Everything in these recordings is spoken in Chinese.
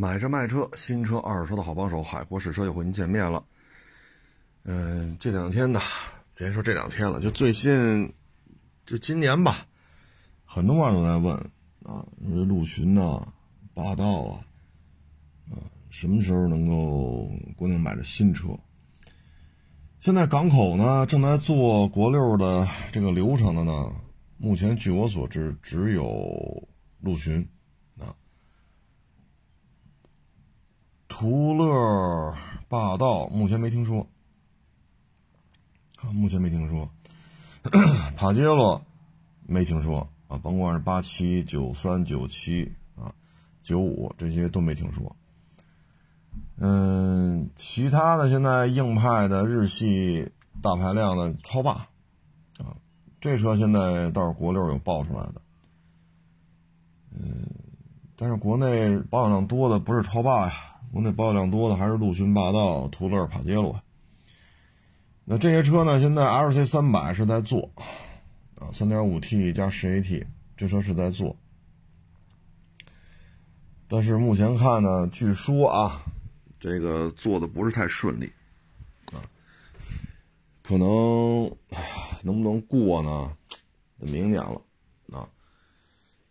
买车卖车，新车二手车的好帮手，海阔试车又和您见面了。嗯，这两天呢，别说这两天了，就最近，就今年吧，很多网友都在问啊，这陆巡呐、霸道啊，啊，什么时候能够国内买着新车？现在港口呢正在做国六的这个流程的呢，目前据我所知，只有陆巡。途乐、霸道目前没听说，啊，目前没听说。帕杰罗没听说啊，甭管是八七、九三、九七啊、九五这些都没听说。嗯，其他的现在硬派的日系大排量的超霸啊，这车现在倒是国六有爆出来的。嗯，但是国内保养量多的不是超霸呀。国内保有量多的还是陆巡、霸道、途乐、帕杰罗。那这些车呢？现在 LC 三百是在做，啊，三点五 T 加十 AT，这车是在做。但是目前看呢，据说啊，这个做的不是太顺利，啊，可能能不能过呢？明年了，啊，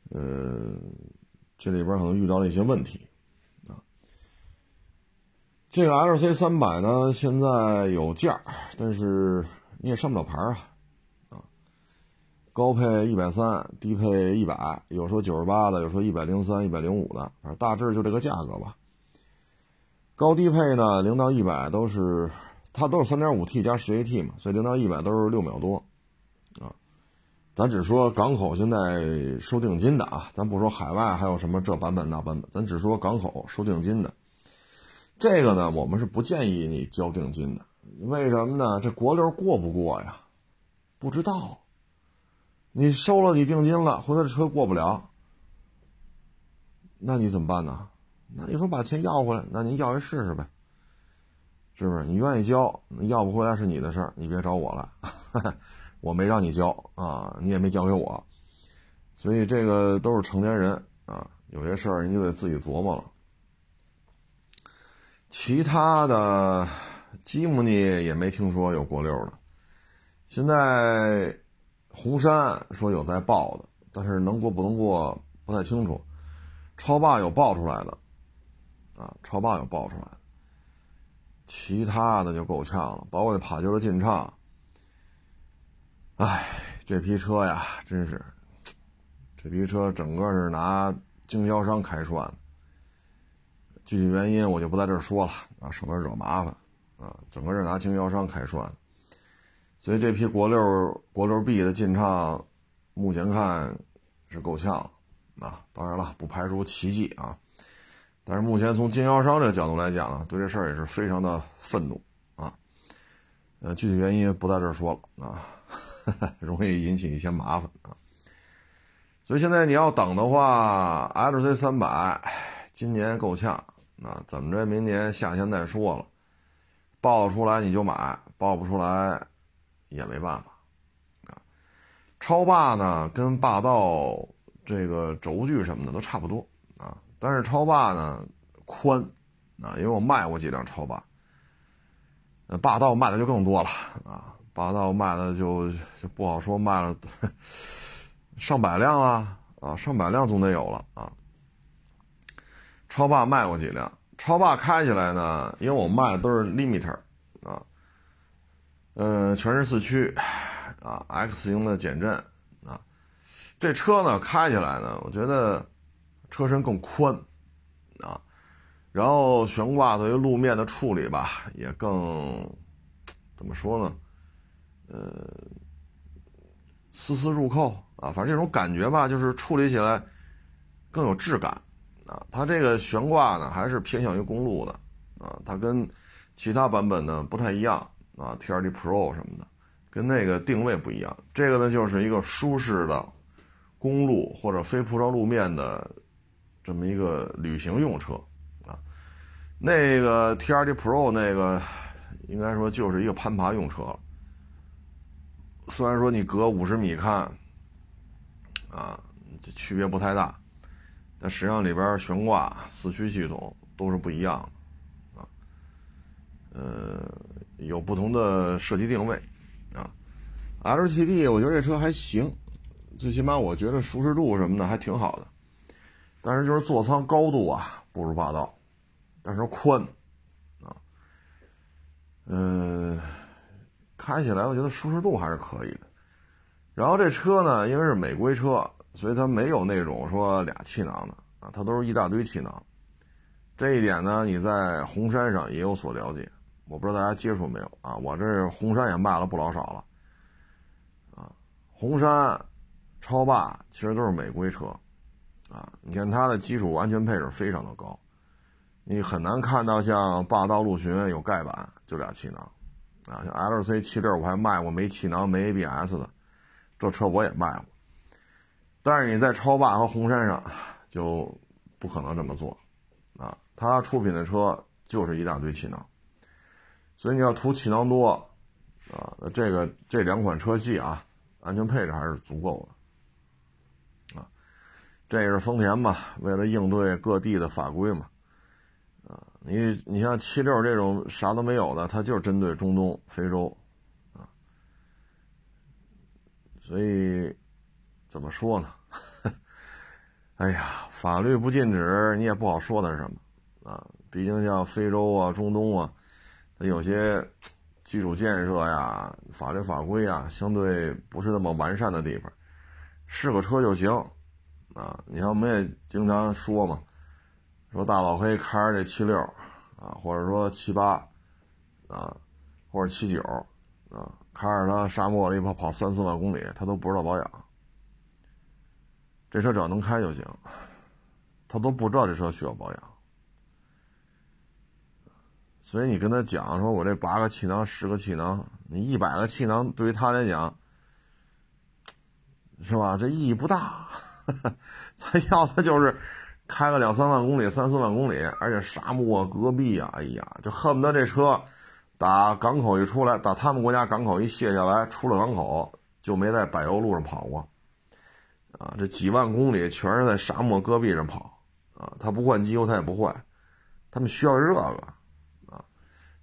呃，这里边可能遇到了一些问题。这个 L C 三百呢，现在有价，但是你也上不了牌啊，啊，高配一百三，低配一百，有说九十八的，有说一百零三、一百零五的，反正大致就这个价格吧。高低配呢，零到一百都是，它都是三点五 T 加十 AT 嘛，所以零到一百都是六秒多，啊，咱只说港口现在收定金的啊，咱不说海外还有什么这版本那版本，咱只说港口收定金的。这个呢，我们是不建议你交定金的，为什么呢？这国六过不过呀？不知道。你收了你定金了，回头这车过不了，那你怎么办呢？那你说把钱要回来，那您要一试试呗，是不是？你愿意交，要不回来是你的事儿，你别找我了，我没让你交啊，你也没交给我，所以这个都是成年人啊，有些事儿你就得自己琢磨了。其他的，吉姆尼也没听说有国六的。现在红山说有在报的，但是能过不能过不太清楚。超霸有爆出来的，啊，超霸有爆出来的。其他的就够呛了，包括那帕杰罗劲畅。哎，这批车呀，真是，这批车整个是拿经销商开涮的。具体原因我就不在这儿说了啊，省得惹麻烦啊。整个是拿经销商开涮，所以这批国六国六 B 的进畅，目前看是够呛啊。当然了，不排除奇迹啊。但是目前从经销商这个角度来讲呢，对这事儿也是非常的愤怒啊。呃，具体原因不在这儿说了啊，容易引起一些麻烦啊。所以现在你要等的话，LC 三百今年够呛。那怎么着？明年夏天再说了，报出来你就买，报不出来也没办法啊。超霸呢，跟霸道这个轴距什么的都差不多啊，但是超霸呢宽啊，因为我卖过几辆超霸，霸道卖的就更多了啊，霸道卖的就就不好说，卖了 上百辆啊啊，上百辆总得有了啊。超霸卖过几辆，超霸开起来呢，因为我卖的都是 limiter，啊，嗯，全是四驱，啊，X 型的减震，啊，这车呢开起来呢，我觉得车身更宽，啊，然后悬挂对于路面的处理吧，也更怎么说呢，呃，丝丝入扣啊，反正这种感觉吧，就是处理起来更有质感。啊，它这个悬挂呢，还是偏向于公路的，啊，它跟其他版本呢不太一样啊，T R D Pro 什么的，跟那个定位不一样。这个呢，就是一个舒适的公路或者非铺装路面的这么一个旅行用车啊。那个 T R D Pro 那个应该说就是一个攀爬用车了。虽然说你隔五十米看，啊，这区别不太大。但实际上里边悬挂、四驱系统都是不一样的啊，呃，有不同的设计定位啊。LTD 我觉得这车还行，最起码我觉得舒适度什么的还挺好的，但是就是座舱高度啊不如霸道，但是宽啊，嗯，开起来我觉得舒适度还是可以的。然后这车呢，因为是美规车，所以它没有那种说俩气囊的啊，它都是一大堆气囊。这一点呢，你在红山上也有所了解，我不知道大家接触没有啊？我这红山也卖了不老少了啊。红山、超霸其实都是美规车啊，你看它的基础安全配置非常的高，你很难看到像霸道、陆巡有盖板就俩气囊啊，像 LC 七六我还卖过没气囊、没 ABS 的。这车我也卖过，但是你在超霸和红山上就不可能这么做，啊，他出品的车就是一大堆气囊，所以你要图气囊多，啊，这个这两款车系啊，安全配置还是足够的，啊，这也是丰田嘛，为了应对各地的法规嘛，啊，你你像七六这种啥都没有的，它就是针对中东、非洲。啊所以，怎么说呢？哎呀，法律不禁止，你也不好说它是什么啊。毕竟像非洲啊、中东啊，它有些基础建设呀、法律法规啊，相对不是那么完善的地方，是个车就行啊。你看，我们也经常说嘛，说大老黑开着这七六啊，或者说七八啊，或者七九啊。开着它沙漠里跑跑三四万公里，他都不知道保养。这车只要能开就行，他都不知道这车需要保养。所以你跟他讲说，我这八个气囊、十个气囊，你一百个气囊对于他来讲，是吧？这意义不大。他要的就是开个两三万公里、三四万公里，而且沙漠、戈壁啊，哎呀，就恨不得这车。打港口一出来，打他们国家港口一卸下来，出了港口就没在柏油路上跑过，啊，这几万公里全是在沙漠戈壁上跑，啊，他不换机油他也不换，他们需要这个，啊，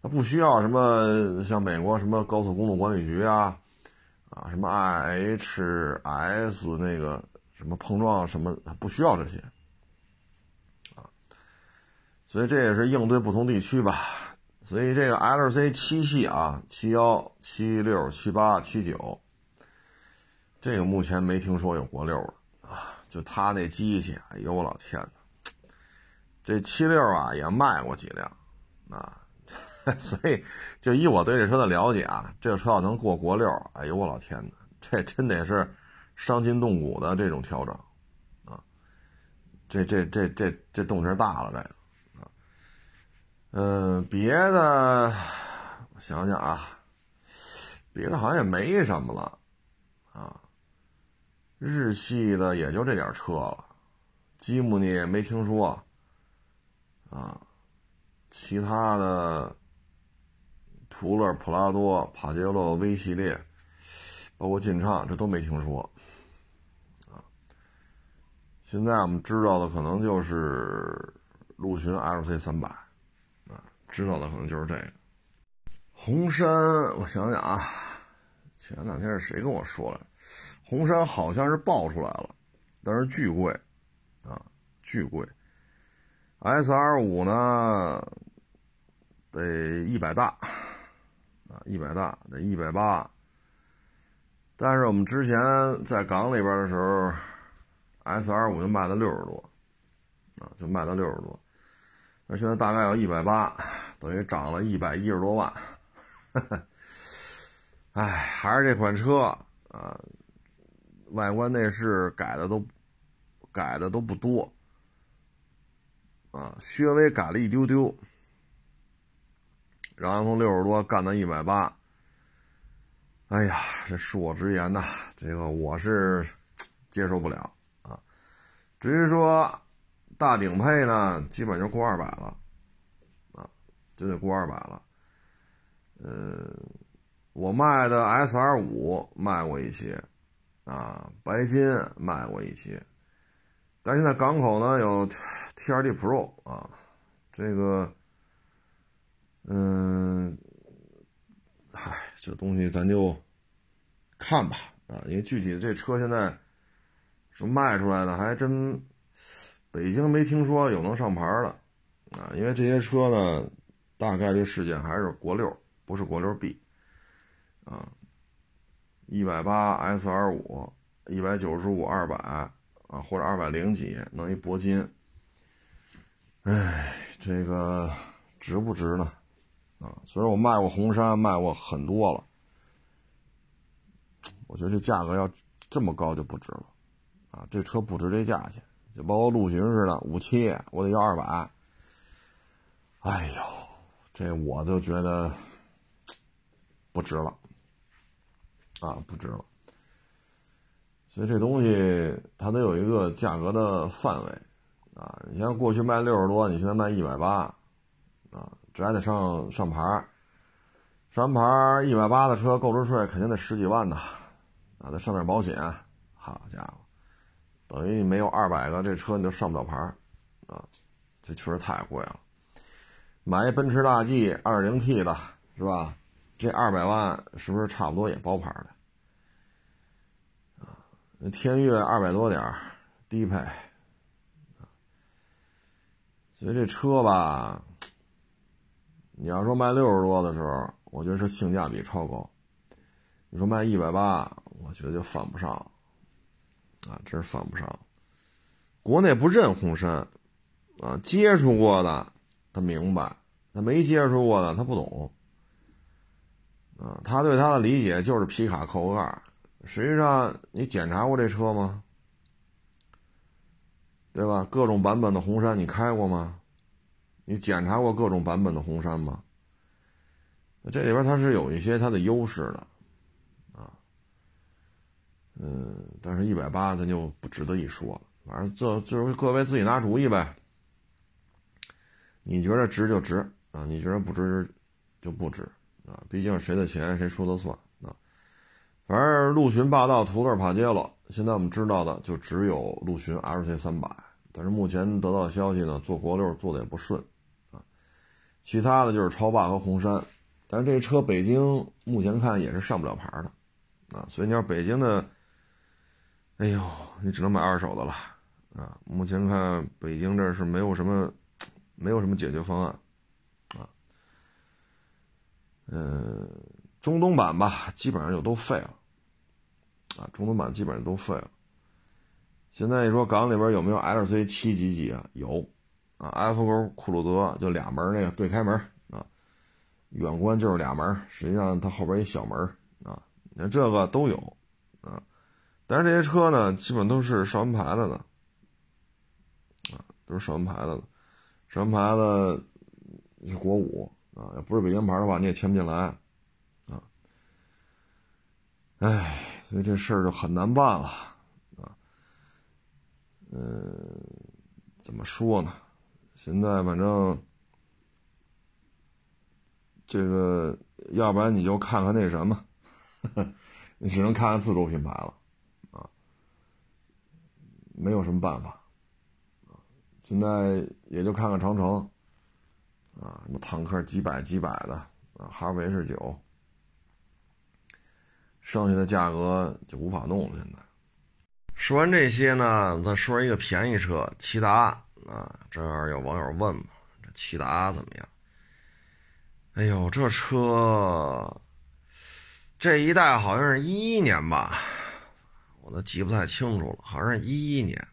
他不需要什么像美国什么高速公路管理局啊，啊，什么 IHS 那个什么碰撞什么，不需要这些，啊，所以这也是应对不同地区吧。所以这个 L C 七系啊，七幺、七六、七八、七九，这个目前没听说有国六的啊。就他那机器，哎呦我老天哪！这七六啊也卖过几辆啊，所以就以我对这车的了解啊，这车要能过国六，哎呦我老天哪，这真得是伤筋动骨的这种调整啊！这这这这这动静大了，这个啊。嗯，别的我想想啊，别的好像也没什么了啊。日系的也就这点车了，吉姆尼没听说啊。其他的，途乐、普拉多、帕杰罗 V 系列，包括劲畅，这都没听说啊。现在我们知道的可能就是陆巡 LC 三百。啊知道的可能就是这个，红山，我想想啊，前两天是谁跟我说了，红山好像是爆出来了，但是巨贵，啊，巨贵，S R 五呢，得一百大，啊，一百大得一百八，但是我们之前在港里边的时候，S R 五就卖到六十多，啊，就卖到六十多。那现在大概要一百八，等于涨了一百一十多万。哎，还是这款车啊，外观内饰改的都改的都不多啊，稍微改了一丢丢，然后从六十多干到一百八。哎呀，这恕我直言呐，这个我是 接受不了啊。至于说。大顶配呢，基本就过二百了，啊，就得过二百了。呃，我卖的 S R 五卖过一些，啊，白金卖过一些，但现在港口呢有 T R D Pro 啊，这个，嗯，嗨，这东西咱就看吧啊，因为具体这车现在是卖出来的还真，北京没听说有能上牌的啊，因为这些车呢，大概率事件还是国六，不是国六 B 啊，一百八 S R 五，一百九十五二百。啊，或者二百零几弄一铂金，哎，这个值不值呢？啊，虽然我卖过红山，卖过很多了，我觉得这价格要这么高就不值了，啊，这车不值这价钱，就包括陆巡似的五七，我得要二百，哎呦，这我就觉得不值了，啊，不值了。所以这东西它得有一个价格的范围，啊，你像过去卖六十多，你现在卖一百八，啊，这还得上上牌上完牌一百八的车购置税肯定得十几万呢，啊，再上点保险，好家伙，等于你没有二百个这车你就上不了牌啊，这确实太贵了。买一奔驰大 G 二零 T 的是吧？这二百万是不是差不多也包牌的？天悦二百多点低配，所以这车吧，你要说卖六十多的时候，我觉得是性价比超高。你说卖一百八，我觉得就犯不上，啊，真是犯不上。国内不认红山，啊，接触过的他明白，他没接触过的他不懂，啊，他对他的理解就是皮卡扣个盖。实际上，你检查过这车吗？对吧？各种版本的红杉你开过吗？你检查过各种版本的红杉吗？这里边它是有一些它的优势的，啊，嗯，但是一百八咱就不值得一说了。反正这就是各位自己拿主意呗。你觉得值就值啊，你觉得不值就不值啊。毕竟谁的钱谁说了算啊。反正陆巡霸道、途乐、帕杰罗，现在我们知道的就只有陆巡 LC 三百。但是目前得到的消息呢，做国六做的也不顺，啊，其他的就是超霸和红山。但是这车北京目前看也是上不了牌的，啊，所以你要北京的，哎呦，你只能买二手的了，啊，目前看北京这是没有什么，没有什么解决方案，嗯。中东版吧，基本上就都废了，啊，中东版基本上都废了。现在你说港里边有没有 L C 七几几啊？有，啊，F 勾酷路泽就俩门那个对开门啊，远观就是俩门，实际上它后边一小门啊，你看这个都有，啊，但是这些车呢，基本都是上完牌子的，啊，都是上完牌子的，上完牌子是国五啊，要不是北京牌的话，你也签不进来。啊唉，所以这事儿就很难办了，啊，嗯，怎么说呢？现在反正这个，要不然你就看看那什么，你只能看看自主品牌了，啊，没有什么办法，啊，现在也就看看长城，啊，什么坦克几百几百的，啊，哈弗 H 九。剩下的价格就无法弄了。现在说完这些呢，再说一个便宜车，骐达啊。这儿有网友问嘛，这骐达怎么样？哎呦，这车这一代好像是一一年吧，我都记不太清楚了，好像是一一年。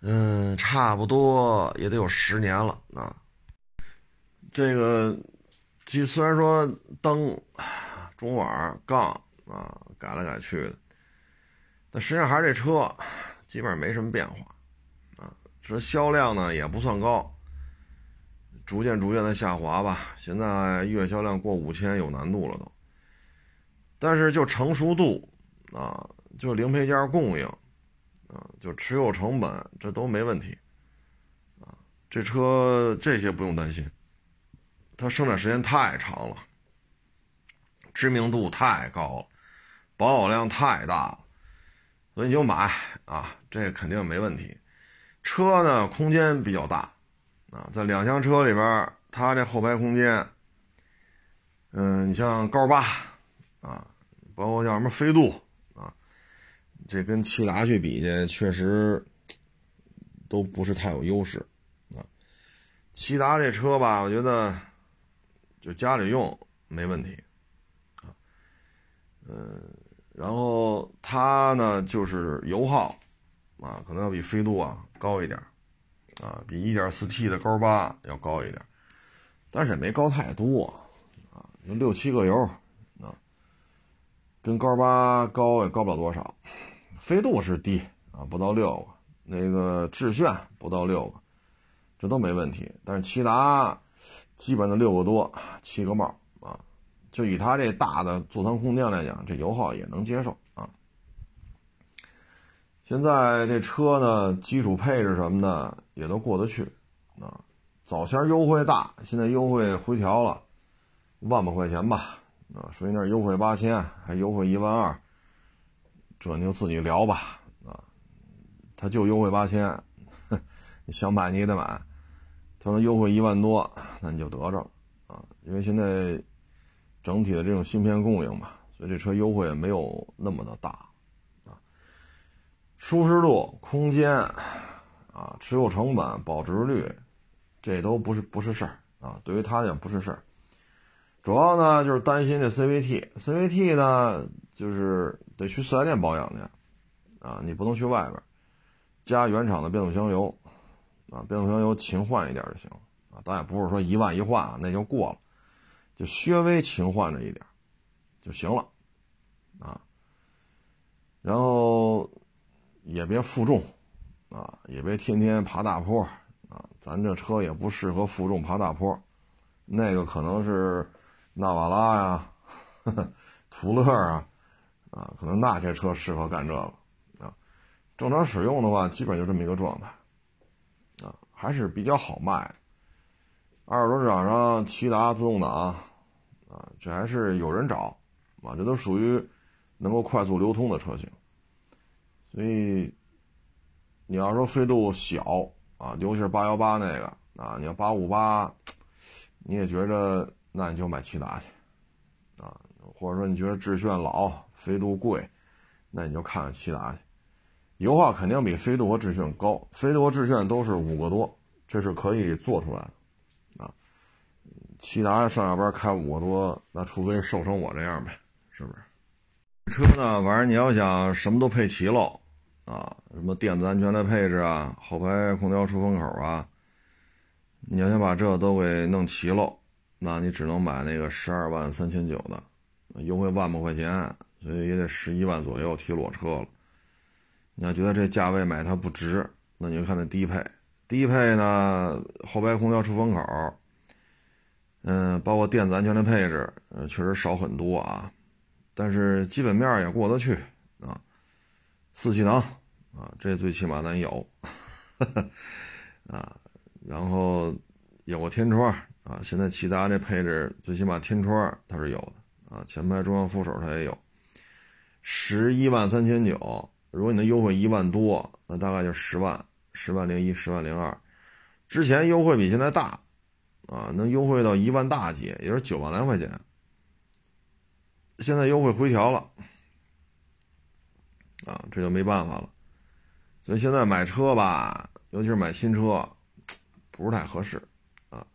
嗯，差不多也得有十年了啊。这个，就虽然说灯。中网杠啊，改来改去的，但实际上还是这车，基本上没什么变化，啊，这销量呢也不算高，逐渐逐渐的下滑吧。现在月销量过五千有难度了都，但是就成熟度啊，就零配件供应啊，就持有成本，这都没问题，啊，这车这些不用担心，它生产时间太长了。知名度太高了，保有量太大了，所以你就买啊，这肯定没问题。车呢，空间比较大啊，在两厢车里边，它这后排空间，嗯，你像高八啊，包括像什么飞度，这跟骐达去比去，确实都不是太有优势啊。骐达这车吧，我觉得就家里用没问题啊，嗯，然后它呢就是油耗啊，可能要比飞度啊高一点啊，比 1.4T 的高八要高一点但是也没高太多啊，就六七个油啊，跟高八高也高不了多少。飞度是低啊，不到六个，那个致炫不到六个，这都没问题。但是骐达基本的六个多，七个帽啊，就以它这大的座舱空间来讲，这油耗也能接受啊。现在这车呢，基础配置什么的也都过得去啊。早先优惠大，现在优惠回调了，万把块钱吧，啊，所以那优惠八千，还优惠一万二，这你就自己聊吧，啊，他就优惠八千，你想买你也得买，他说优惠一万多，那你就得着了，啊，因为现在整体的这种芯片供应嘛，所以这车优惠也没有那么的大，啊，舒适度、空间，啊，持有成本、保值率。这都不是不是事儿啊，对于他也不是事儿，主要呢就是担心这 CVT，CVT 呢就是得去四 S 店保养去，啊，你不能去外边，加原厂的变速箱油，啊，变速箱油勤换一点就行，啊，当然不是说一万一换那就过了，就稍微勤换着一点就行了，啊，然后也别负重，啊，也别天天爬大坡。啊，咱这车也不适合负重爬大坡，那个可能是纳瓦拉呀、途乐啊，啊，可能那些车适合干这个啊。正常使用的话，基本就这么一个状态，啊，还是比较好卖。二手市场上，骐达自动挡，啊，这还是有人找，啊，这都属于能够快速流通的车型。所以，你要说飞度小。啊，尤其是八幺八那个啊，你要八五八，你也觉着那你就买骐达去，或者说你觉得致炫老，飞度贵，那你就看看骐达去，油耗肯定比飞度和致炫高，飞度和致炫都是五个多，这是可以做出来的，啊，骐达上下班开五个多，那除非瘦成我这样呗，是不是？车呢，反正你要想什么都配齐喽。啊，什么电子安全的配置啊，后排空调出风口啊，你要想把这都给弄齐喽，那你只能买那个十二万三千九的，优惠万把块钱，所以也得十一万左右提裸车了。你要觉得这价位买它不值，那你就看那低配。低配呢，后排空调出风口，嗯，包括电子安全的配置，呃，确实少很多啊，但是基本面也过得去啊，四气囊。啊，这最起码咱有，啊，然后有个天窗啊，现在骐达这配置最起码天窗它是有的啊，前排中央扶手它也有，十一万三千九，如果你能优惠一万多，那大概就十万，十万零一，十万零二，之前优惠比现在大，啊，能优惠到一万大几，也就是九万来块钱，现在优惠回调了，啊，这就没办法了。所以现在买车吧，尤其是买新车，不是太合适，啊，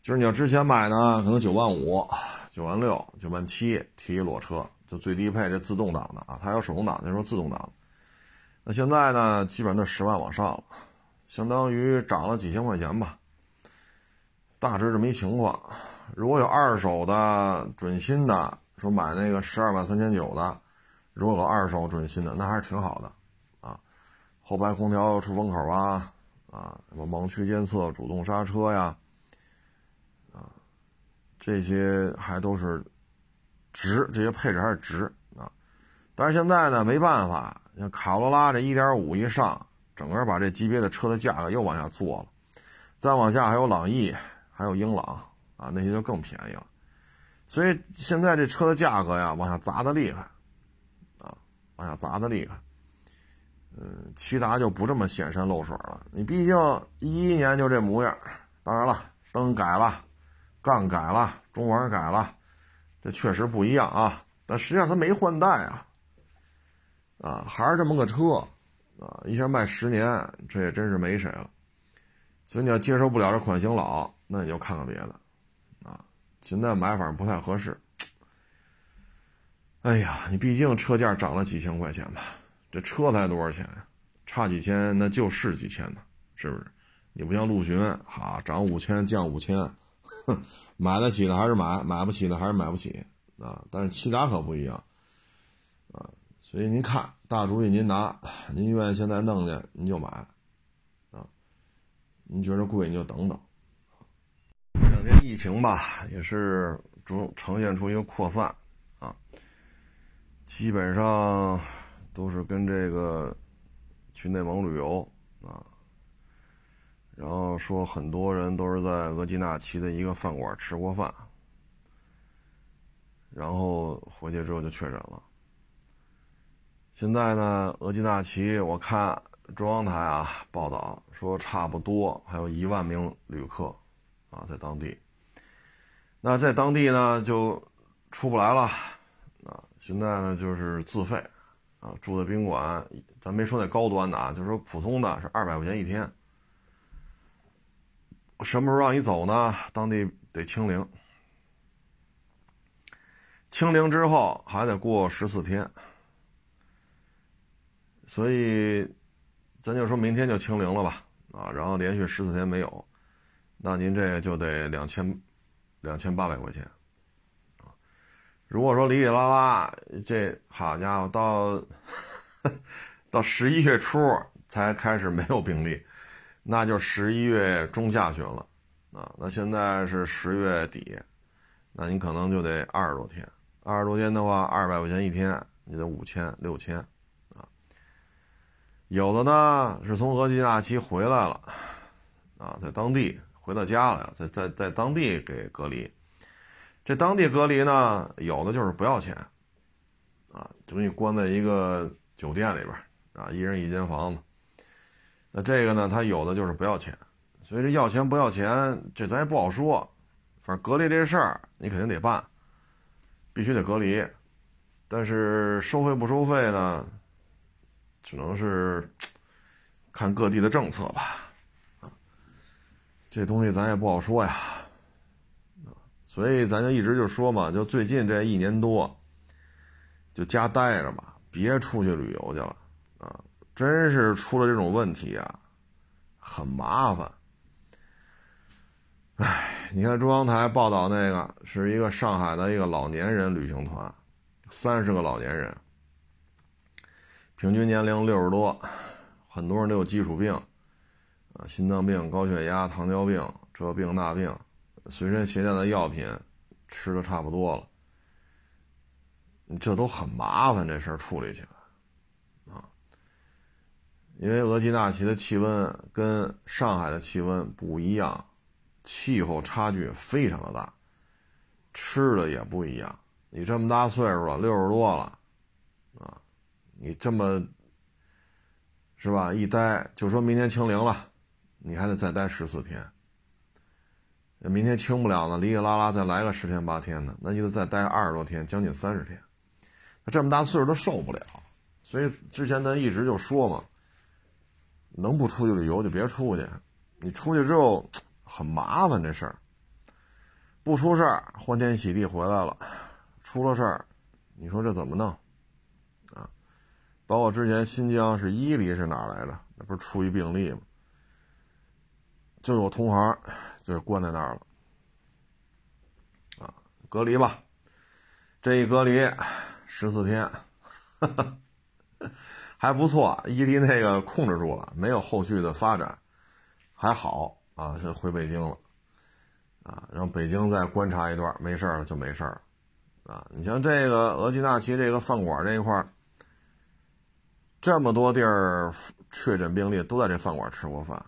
就是你要之前买呢，可能九万五、九万六、九万七提一裸车，就最低配这自动挡的啊，它有手动挡，那时候自动挡。那现在呢，基本上都十万往上了，相当于涨了几千块钱吧，大致这么一情况。如果有二手的准新的，说买那个十二万三千九的，如果有二手准新的，那还是挺好的啊。后排空调出风口啊，啊，什么盲区监测、主动刹车呀，这些还都是值，这些配置还是值啊。但是现在呢，没办法，像卡罗拉这1.5一上，整个把这级别的车的价格又往下做了。再往下还有朗逸，还有英朗啊，那些就更便宜了。所以现在这车的价格呀，往下砸的厉害，啊，往下砸的厉害。嗯，骐达就不这么显山露水了。你毕竟一一年就这模样，当然了，灯改了，杠改了，中网改了，这确实不一样啊。但实际上它没换代啊，啊，还是这么个车，啊，一下卖十年，这也真是没谁了。所以你要接受不了这款型老，那你就看看别的，啊，现在买反正不太合适。哎呀，你毕竟车价涨了几千块钱吧？这车才多少钱？差几千那就是几千呢，是不是？你不像陆巡，哈，涨五千降五千，哼 买得起的还是买，买不起的还是买不起啊。但是骐达可不一样，啊，所以您看大主意您拿，您愿意现在弄去您就买，啊，您觉得贵你就等等。这两天疫情吧，也是逐呈现出一个扩散啊。基本上都是跟这个去内蒙旅游，然后说很多人都是在额济纳旗的一个饭馆吃过饭，然后回去之后就确诊了。现在呢，额济纳旗我看中央台啊报道说，差不多还有一万名旅客啊在当地，那在当地呢就出不来了啊。现在呢，就是自费，啊，住的宾馆，咱没说那高端的啊，就是说普通的是二百块钱一天。什么时候让你走呢？当地得清零，清零之后还得过十四天，所以咱就说明天就清零了吧，啊，然后连续十四天没有，那您这就得两千两千八百块钱。如果说里里拉拉，这好家伙，到 到十一月初才开始没有病例，那就十一月中下旬了啊。那现在是十月底，那你可能就得二十多天，二十多天的话，二百块钱一天，你得五千六千啊。有的呢是从额济纳旗回来了啊，在当地回到家了，在在在当地给隔离。这当地隔离呢，有的就是不要钱，啊，就给你关在一个酒店里边啊，一人一间房子。那这个呢，他有的就是不要钱，所以这要钱不要钱，这咱也不好说。反正隔离这事儿，你肯定得办，必须得隔离。但是收费不收费呢，只能是看各地的政策吧。啊，这东西咱也不好说呀。所以咱就一直就说嘛，就最近这一年多，就家待着吧，别出去旅游去了！真是出了这种问题啊，很麻烦。哎，你看中央台报道那个是一个上海的一个老年人旅行团，三十个老年人，平均年龄六十多，很多人都有基础病啊，心脏病、高血压、糖尿病，这病那病。随身携带的药品吃的差不多了，这都很麻烦，这事儿处理起来。因为额济纳旗的气温跟上海的气温不一样，气候差距非常的大，吃的也不一样。你这么大岁数了，六十多了啊，你这么是吧？一待就说明天清零了，你还得再待十四天。明天清不了呢，哩哩啦啦再来个十天八天的，那就得再待二十多天，将近三十天。他这么大岁数都受不了，所以之前咱一直就说嘛，能不出去旅游就别出去，你出去之后很麻烦这事儿。不出事儿，欢天喜地回来了；出了事儿，你说这怎么弄？啊，包括之前新疆是伊犁是哪来着？那不是出一病例吗？就有同行。就关在那儿了，啊，隔离吧，这一隔离十四天，还不错，伊犁那个控制住了，没有后续的发展，还好啊，就回北京了，啊，让北京再观察一段，没事了就没事了，啊，你像这个额济纳旗这个饭馆这一块这么多地儿确诊病例都在这饭馆吃过饭。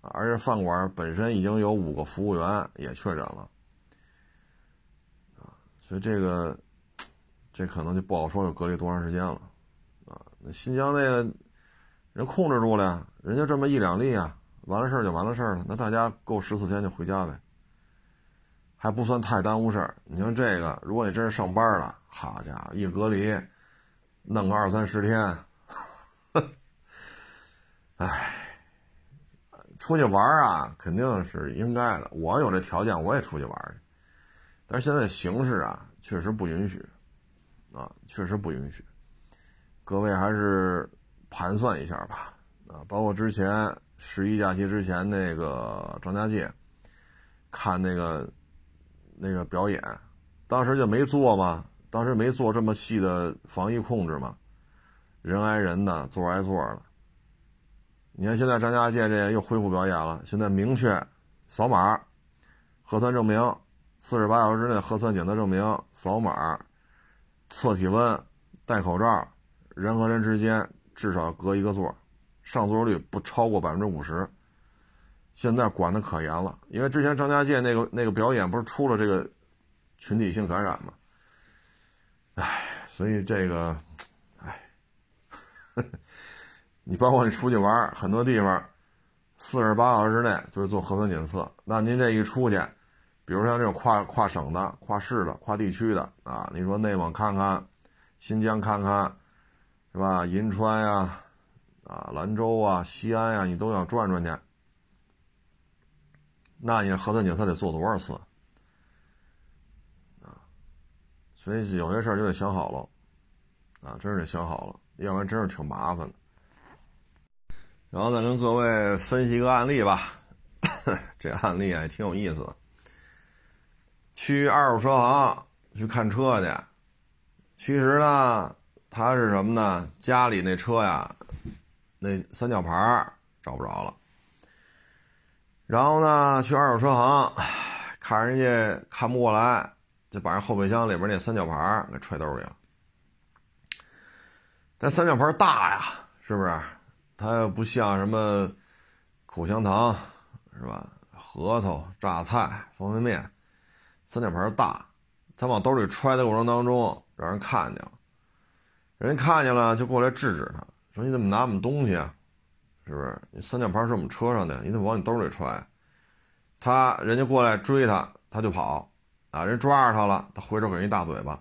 而且饭馆本身已经有五个服务员也确诊了，啊，所以这个这可能就不好说，有隔离多长时间了，那新疆那个人控制住了，人家这么一两例啊，完了事儿就完了事儿了，那大家够十四天就回家呗，还不算太耽误事儿。你像这个，如果你真是上班了，好家伙，一隔离，弄个二三十天，唉，出去玩啊，肯定是应该的。我有这条件，我也出去玩去，但是现在形势啊，确实不允许，啊，确实不允许。各位还是盘算一下吧，啊，包括之前十一假期之前那个张家界，看那个那个表演，当时就没做嘛？当时没做这么细的防疫控制嘛？人挨人的，座挨座的。你看现在张家界这又恢复表演了，现在明确扫码、核酸证明、四十八小时之内核酸检测证明、扫码、测体温、戴口罩。人和人之间至少隔一个座，上座率不超过百分之五十。现在管的可严了，因为之前张家界那个那个表演不是出了这个群体性感染吗？唉，所以这个，唉，你包括你出去玩，很多地方四十八小时之内就是做核酸检测，那您这一出去，比如像这种跨跨省的、跨市的、跨地区的啊，你说内蒙看看，新疆看看。是吧？银川呀，啊，兰州啊，西安呀，你都要转转去。那你核酸检测得做多少次？啊，所以有些事儿就得想好了，啊，真是得想好了，要不然真是挺麻烦的。然后再跟各位分析一个案例吧，这案例也挺有意思。去二手车行去看车去，其实呢。他是什么呢？家里那车呀，那三角牌找不着了。然后呢，去二手车行，看人家看不过来，就把人后备箱里边那三角牌给揣兜里了。但三角牌大呀，是不是？它又不像什么口香糖，是吧？核桃、榨菜、方便面，三角牌大，他往兜里揣的过程当中，让人看见了。人家看见了就过来制止他，说：“你怎么拿我们东西啊？是不是？你三角牌是我们车上的，你怎么往你兜里揣？”他人家过来追他，他就跑，啊，人抓着他了，他回手给人一大嘴巴，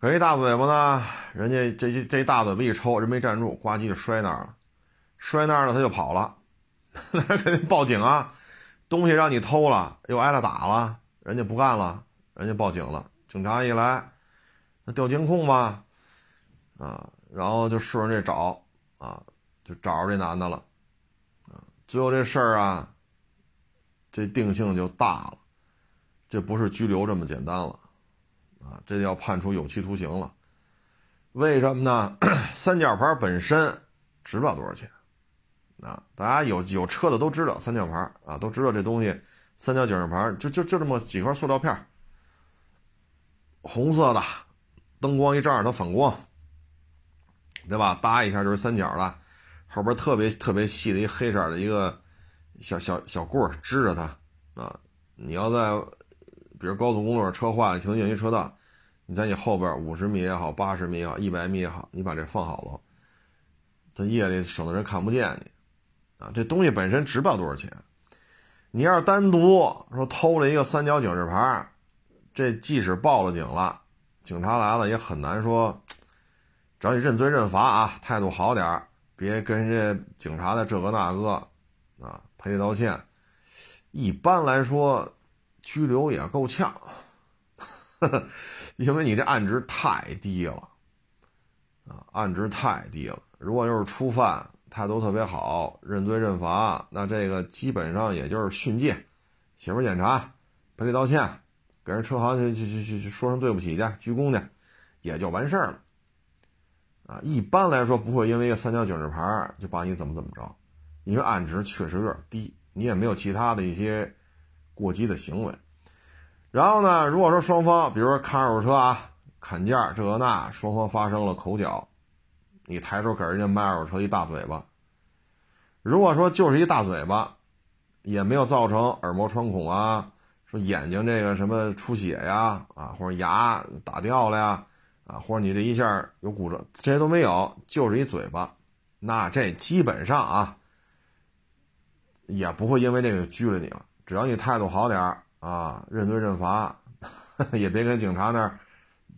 给人一大嘴巴呢，人家这这一大嘴巴一抽，人没站住，呱唧就摔那儿了，摔那儿了他就跑了，那肯定报警啊，东西让你偷了，又挨了打了，人家不干了，人家报警了，警察一来，那调监控吧。啊，然后就顺着这找，啊，就找着这男的了，啊，最后这事儿啊，这定性就大了，这不是拘留这么简单了，啊，这要判处有期徒刑了。为什么呢？三角牌本身值不了多少钱，啊，大家有有车的都知道三角牌啊，都知道这东西，三角警示牌就就就这么几块塑料片，红色的，灯光一照它反光。对吧？搭一下就是三角了，后边特别特别细的一黑色的一个小小小棍儿支着它啊。你要在比如高速公路上车坏了，停进去车道，你在你后边五十米也好，八十米也好，一百米也好，你把这放好了，在夜里省得人看不见你啊。这东西本身值不了多少钱，你要是单独说偷了一个三角警示牌，这即使报了警了，警察来了也很难说。只要你认罪认罚啊，态度好点别跟人家警察的这个那个，啊，赔礼道歉。一般来说，拘留也够呛，呵 呵因为你这案值太低了，啊，案值太低了。如果要是初犯，态度特别好，认罪认罚，那这个基本上也就是训诫，写份检查，赔礼道歉，给人车行去去去去说声对不起去，鞠躬去，也就完事儿了。啊，一般来说不会因为一个三角警示牌就把你怎么怎么着，因为案值确实有点低，你也没有其他的一些过激的行为。然后呢，如果说双方，比如说看二手车啊、砍价这个那，双方发生了口角，你抬手给人家卖二手车一大嘴巴。如果说就是一大嘴巴，也没有造成耳膜穿孔啊，说眼睛这个什么出血呀，啊或者牙打掉了呀。啊，或者你这一下有骨折，这些都没有，就是一嘴巴，那这基本上啊，也不会因为这个拘了你了。只要你态度好点啊，认罪认罚，也别跟警察那儿，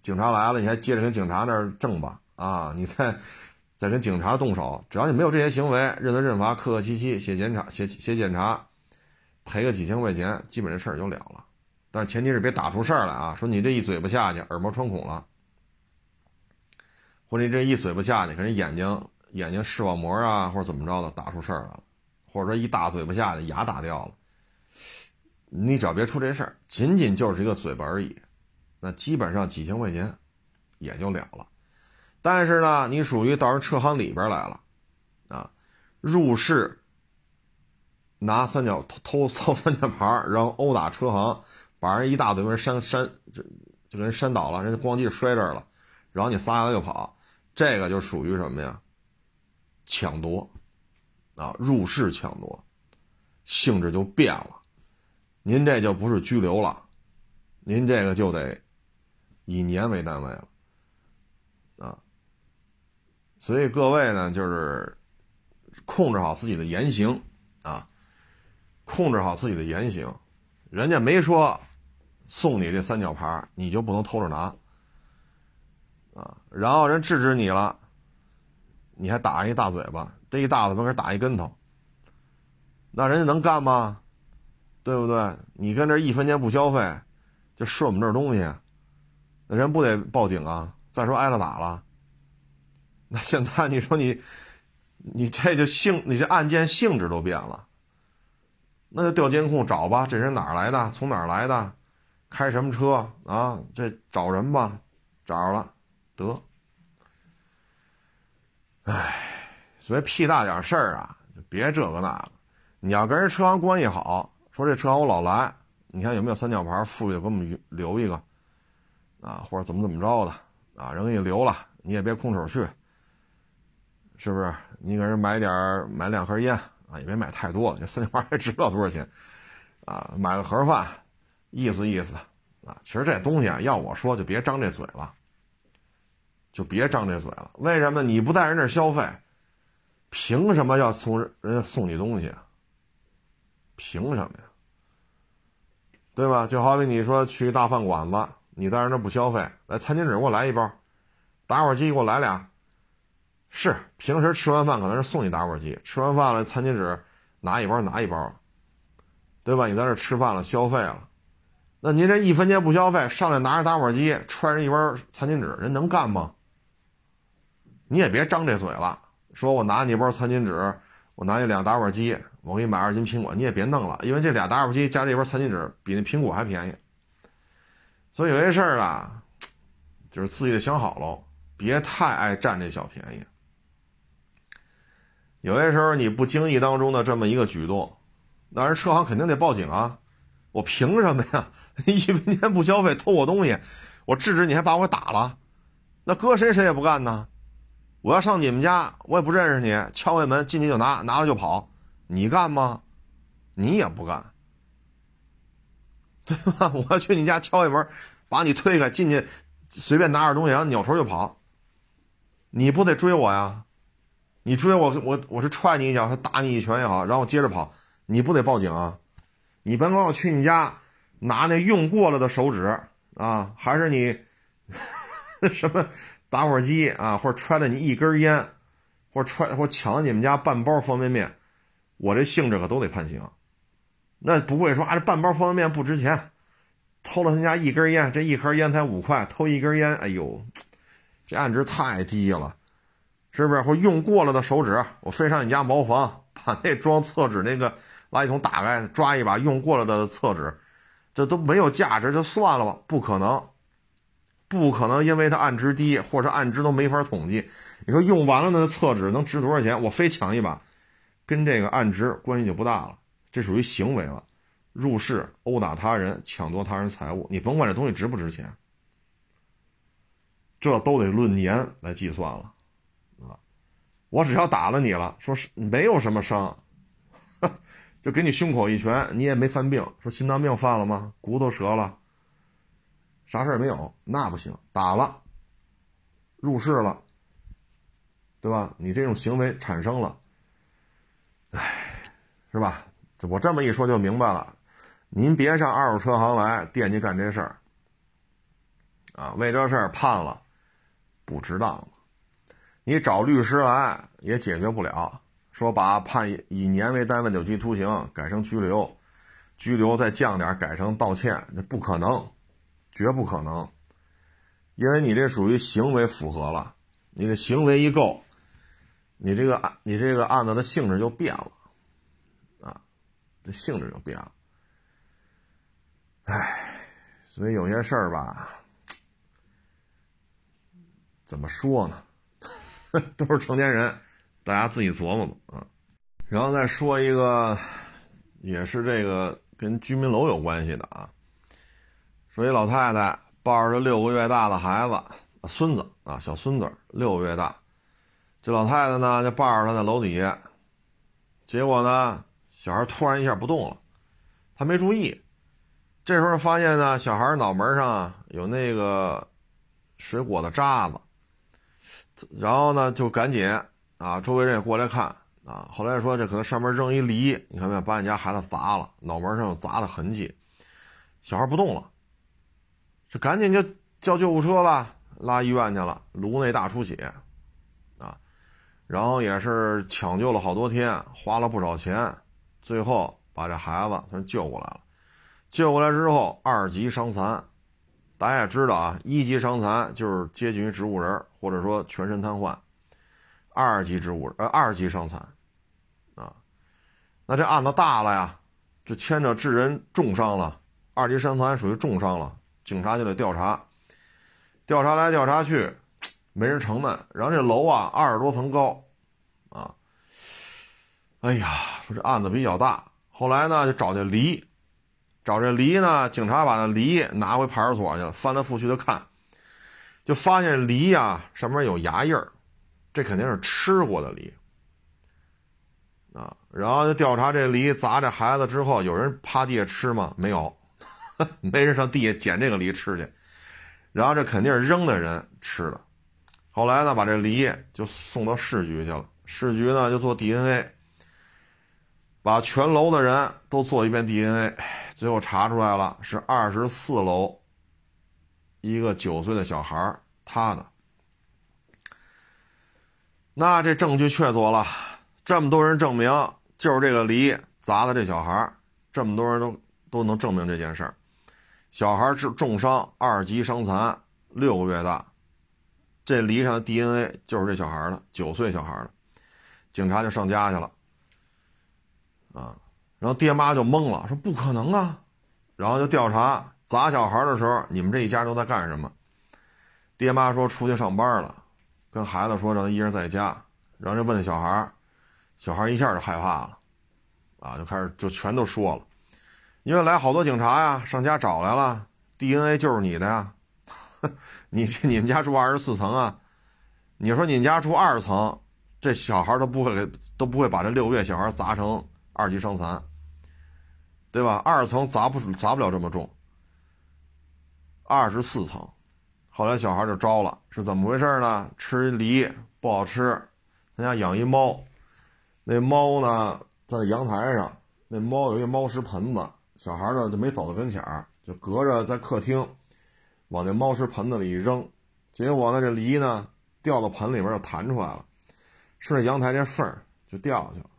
警察来了你还接着跟警察那儿挣吧啊！你再再跟警察动手，只要你没有这些行为，认罪认罚，客客气气，写检查写写检查，赔个几千块钱，基本这事儿就了了。但前提是别打出事儿来啊！说你这一嘴巴下去，耳膜穿孔了，或者你这一嘴巴下去，可能眼睛眼睛视网膜啊，或者怎么着的打出事儿来了，或者说一大嘴巴下去，牙打掉了。你只要别出这事儿，仅仅就是一个嘴巴而已，那基本上几千块钱也就了了。但是呢，你属于到人车行里边来了，啊，入室拿三角偷偷三角牌，然后殴打车行，把人一大嘴巴扇扇，就就给人扇倒了，人家咣叽摔这儿了，然后你撒丫子就跑，这个就属于什么呀？抢夺，啊，入室抢夺，性质就变了。您这就不是拘留了，您这个就得以年为单位了，啊，所以各位呢，就是控制好自己的言行啊，控制好自己的言行，人家没说送你这三角牌，你就不能偷着拿，然后人制止你了，你还打人一大嘴巴，这一大嘴巴给人打一跟头，那人家能干吗？对不对？你跟这一分钱不消费，就顺我们这东西，那人不得报警啊？再说挨了打了，那现在你说你，你这就性，你这案件性质都变了，那就调监控找吧，这人哪来的？从哪来的？开什么车啊？这找人吧，找着了，得。唉，所以屁大点事儿啊，就别这个那个。你要跟人车行关系好。说这车行我老来，你看有没有三角牌，富裕给我们留一个，啊，或者怎么怎么着的，啊，人给你留了，你也别空手去，是不是？你给人买点买两盒烟啊，也别买太多了，这三角牌也值不了多少钱，啊，买个盒饭，意思意思，啊，其实这东西啊，要我说就别张这嘴了，就别张这嘴了。为什么？你不在人这消费，凭什么要送人家送你东西？凭什么呀？对吧？就好比你说去大饭馆子，你在人那不消费，来餐巾纸给我来一包，打火机给我来俩。是平时吃完饭可能是送你打火机，吃完饭了餐巾纸拿一包拿一包，对吧？你在这吃饭了消费了，那您这一分钱不消费，上来拿着打火机揣着一包餐巾纸，人能干吗？你也别张这嘴了，说我拿你一包餐巾纸，我拿你两打火机。我给你买二斤苹果，你也别弄了，因为这俩打火机加这包餐巾纸比那苹果还便宜。所以有些事儿啊，就是自己得想好喽，别太爱占这小便宜。有些时候你不经意当中的这么一个举动，那人车行肯定得报警啊！我凭什么呀？一分钱不消费偷我东西，我制止你还把我打了，那搁谁谁也不干呢。我要上你们家，我也不认识你，敲开门进去就拿，拿了就跑。你干吗？你也不干，对吧？我要去你家敲一门，把你推开进去，随便拿点东西，然后扭头就跑。你不得追我呀？你追我，我我是踹你一脚，还打你一拳也好，然后接着跑，你不得报警啊？你甭管我去你家拿那用过了的手纸啊，还是你 什么打火机啊，或者揣了你一根烟，或者揣或者抢了你们家半包方便面。我这性质可都得判刑，那不会说啊，这半包方便面不值钱，偷了他家一根烟，这一盒烟才五块，偷一根烟，哎呦，这案值太低了，是不是？或用过了的手纸，我飞上你家茅房，把那装厕纸那个垃圾桶打开，抓一把用过了的厕纸，这都没有价值，就算了吧，不可能，不可能，因为它案值低，或者案值都没法统计。你说用完了那厕纸能值多少钱？我非抢一把。跟这个案值关系就不大了，这属于行为了，入室殴打他人、抢夺他人财物，你甭管这东西值不值钱，这都得论年来计算了，啊，我只要打了你了，说是没有什么伤，就给你胸口一拳，你也没犯病，说心脏病犯了吗？骨头折了，啥事儿没有？那不行，打了，入室了。对吧？你这种行为产生了，哎，是吧？我这么一说就明白了。您别上二手车行来惦记干这事儿，啊，为这事儿判了，不值当。你找律师来也解决不了，说把判以年为单位的有期徒刑改成拘留，拘留再降点改成道歉，这不可能，绝不可能，因为你这属于行为符合了，你的行为一够，你这个案你这个案子的性质就变了，啊，这性质就变了。唉，所以有些事儿吧，怎么说呢？都是成年人，大家自己琢磨吧啊。然后再说一个，也是这个跟居民楼有关系的啊。说一老太太抱着六个月大的孩子，孙子啊，小孙子六个月大，这老太太呢就抱着他在楼底下，结果呢，小孩突然一下不动了，他没注意。这时候发现呢，小孩脑门上有那个水果的渣子，然后呢就赶紧啊，周围人也过来看啊。后来说这可能上面扔一梨，你看没有，把你家孩子砸了，脑门上有砸的痕迹。小孩不动了，就赶紧就叫救护车吧，拉医院去了，颅内大出血啊。然后也是抢救了好多天，花了不少钱，最后把这孩子算救过来了。救过来之后，二级伤残，大家也知道啊，一级伤残就是接近于植物人，或者说全身瘫痪。二级植物呃，二级伤残，啊，那这案子大了呀，这牵扯致人重伤了。二级伤残属于重伤了，警察就得调查，调查来调查去，没人承认。然后这楼啊，二十多层高，啊，哎呀，说这案子比较大，后来呢就找这梨。找这梨呢？警察把那梨拿回派出所去了，翻来覆去的看，就发现梨呀上面有牙印儿，这肯定是吃过的梨啊。然后就调查这梨砸这孩子之后，有人趴地下吃吗？没有，没人上地下捡这个梨吃去。然后这肯定是扔的人吃的。后来呢，把这梨就送到市局去了，市局呢就做 DNA。把全楼的人都做一遍 DNA，最后查出来了是二十四楼一个九岁的小孩他的。那这证据确凿了，这么多人证明就是这个梨砸的这小孩这么多人都都能证明这件事儿。小孩是重伤，二级伤残，六个月大，这梨上的 DNA 就是这小孩的，九岁小孩的，警察就上家去了。啊，然后爹妈就懵了，说不可能啊，然后就调查砸小孩的时候，你们这一家都在干什么？爹妈说出去上班了，跟孩子说让他一人在家，然后就问小孩，小孩一下就害怕了，啊，就开始就全都说了，因为来好多警察呀，上家找来了，DNA 就是你的呀，你这你们家住二十四层啊，你说你们家住二层，这小孩都不会给都不会把这六个月小孩砸成。二级伤残，对吧？二层砸不砸不了这么重，二十四层。后来小孩就招了，是怎么回事呢？吃梨不好吃，他家养一猫，那猫呢在阳台上，那猫有一猫食盆子，小孩呢就没走到跟前儿，就隔着在客厅往那猫食盆子里一扔，结果呢这梨呢掉到盆里边就弹出来了，顺着阳台这缝儿就掉下去了。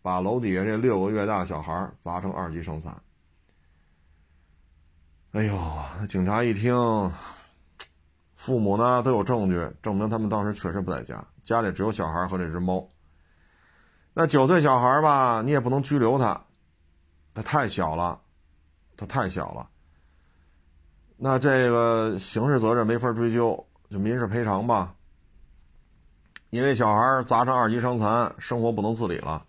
把楼底下这六个月大的小孩砸成二级伤残。哎呦，那警察一听，父母呢都有证据证明他们当时确实不在家，家里只有小孩和这只猫。那九岁小孩吧，你也不能拘留他，他太小了，他太小了。那这个刑事责任没法追究，就民事赔偿吧。因为小孩砸成二级伤残，生活不能自理了。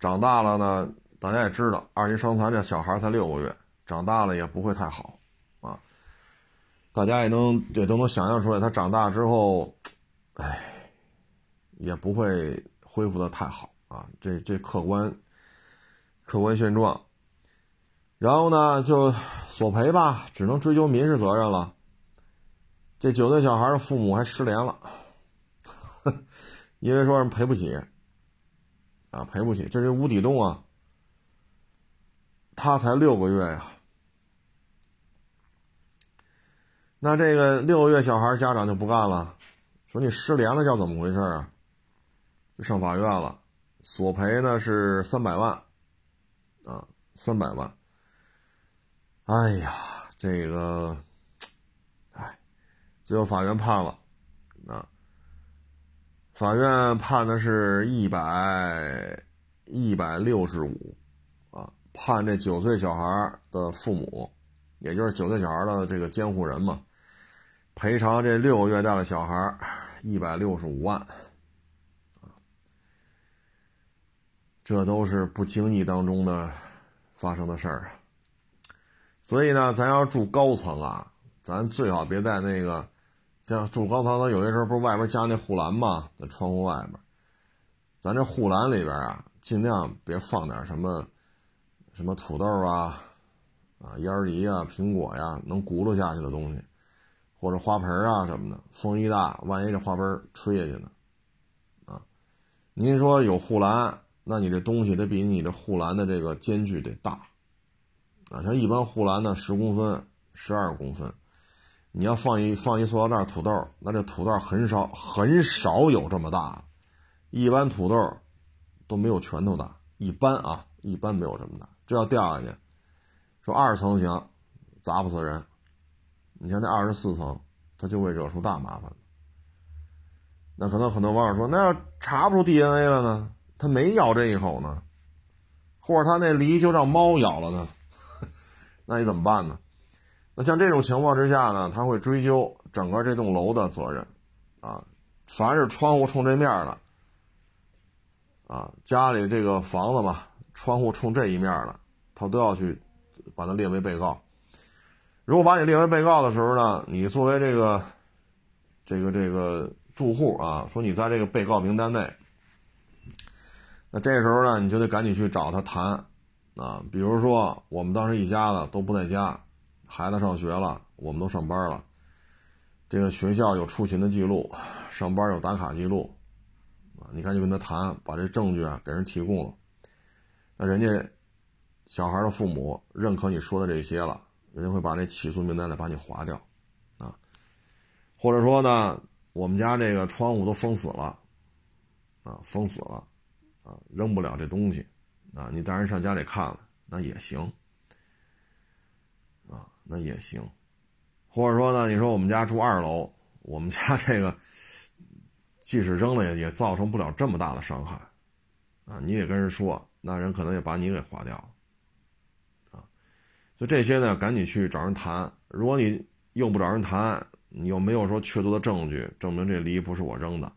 长大了呢，大家也知道，二级伤残这小孩才六个月，长大了也不会太好，啊，大家也能也都能想象出来，他长大之后，哎，也不会恢复的太好啊，这这客观客观现状。然后呢，就索赔吧，只能追究民事责任了。这九岁小孩的父母还失联了，因为说赔不起，啊，赔不起，这是无底洞啊。他才六个月呀，那这个六个月小孩家长就不干了，说你失联了叫怎么回事啊？就上法院了，索赔呢是三百万，啊，三百万。哎呀，这个，哎，最后法院判了，啊，法院判的是一百一百六十五。啊判这九岁小孩的父母，也就是九岁小孩的这个监护人嘛，赔偿这六个月大的小孩一百六十五万，这都是不经意当中的发生的事儿啊。所以呢，咱要住高层啊，咱最好别在那个像住高层，的有些时候不是外边加那护栏嘛，在窗户外边，咱这护栏里边啊，尽量别放点什么。什么土豆啊，啊烟梨啊，苹果呀，能轱辘下去的东西，或者花盆啊什么的，风一大，万一这花盆吹下去呢？啊，您说有护栏，那你这东西得比你这护栏的这个间距得大，啊，像一般护栏呢十公分、十二公分，你要放一放一塑料袋土豆，那这土豆很少很少有这么大，一般土豆都没有拳头大，一般啊，一般没有这么大。这要掉下去，说二层行，砸不死人。你像那二十四层，它就会惹出大麻烦。那可能很多网友说，那要查不出 DNA 了呢？他没咬这一口呢，或者他那梨就让猫咬了呢？那你怎么办呢？那像这种情况之下呢，他会追究整个这栋楼的责任啊。凡是窗户冲这面的啊，家里这个房子嘛。窗户冲这一面了，他都要去把他列为被告。如果把你列为被告的时候呢，你作为这个这个这个住户啊，说你在这个被告名单内，那这时候呢，你就得赶紧去找他谈啊。比如说，我们当时一家子都不在家，孩子上学了，我们都上班了，这个学校有出勤的记录，上班有打卡记录啊，你赶紧跟他谈，把这证据啊给人提供了。那人家小孩的父母认可你说的这些了，人家会把那起诉名单再把你划掉，啊，或者说呢，我们家这个窗户都封死了，啊，封死了，啊，扔不了这东西，啊，你带人上家里看了，那也行，啊，那也行，或者说呢，你说我们家住二楼，我们家这个即使扔了也也造成不了这么大的伤害，啊，你也跟人说。那人可能也把你给划掉，啊，就这些呢，赶紧去找人谈。如果你又不找人谈，你又没有说确凿的证据证明这梨不是我扔的，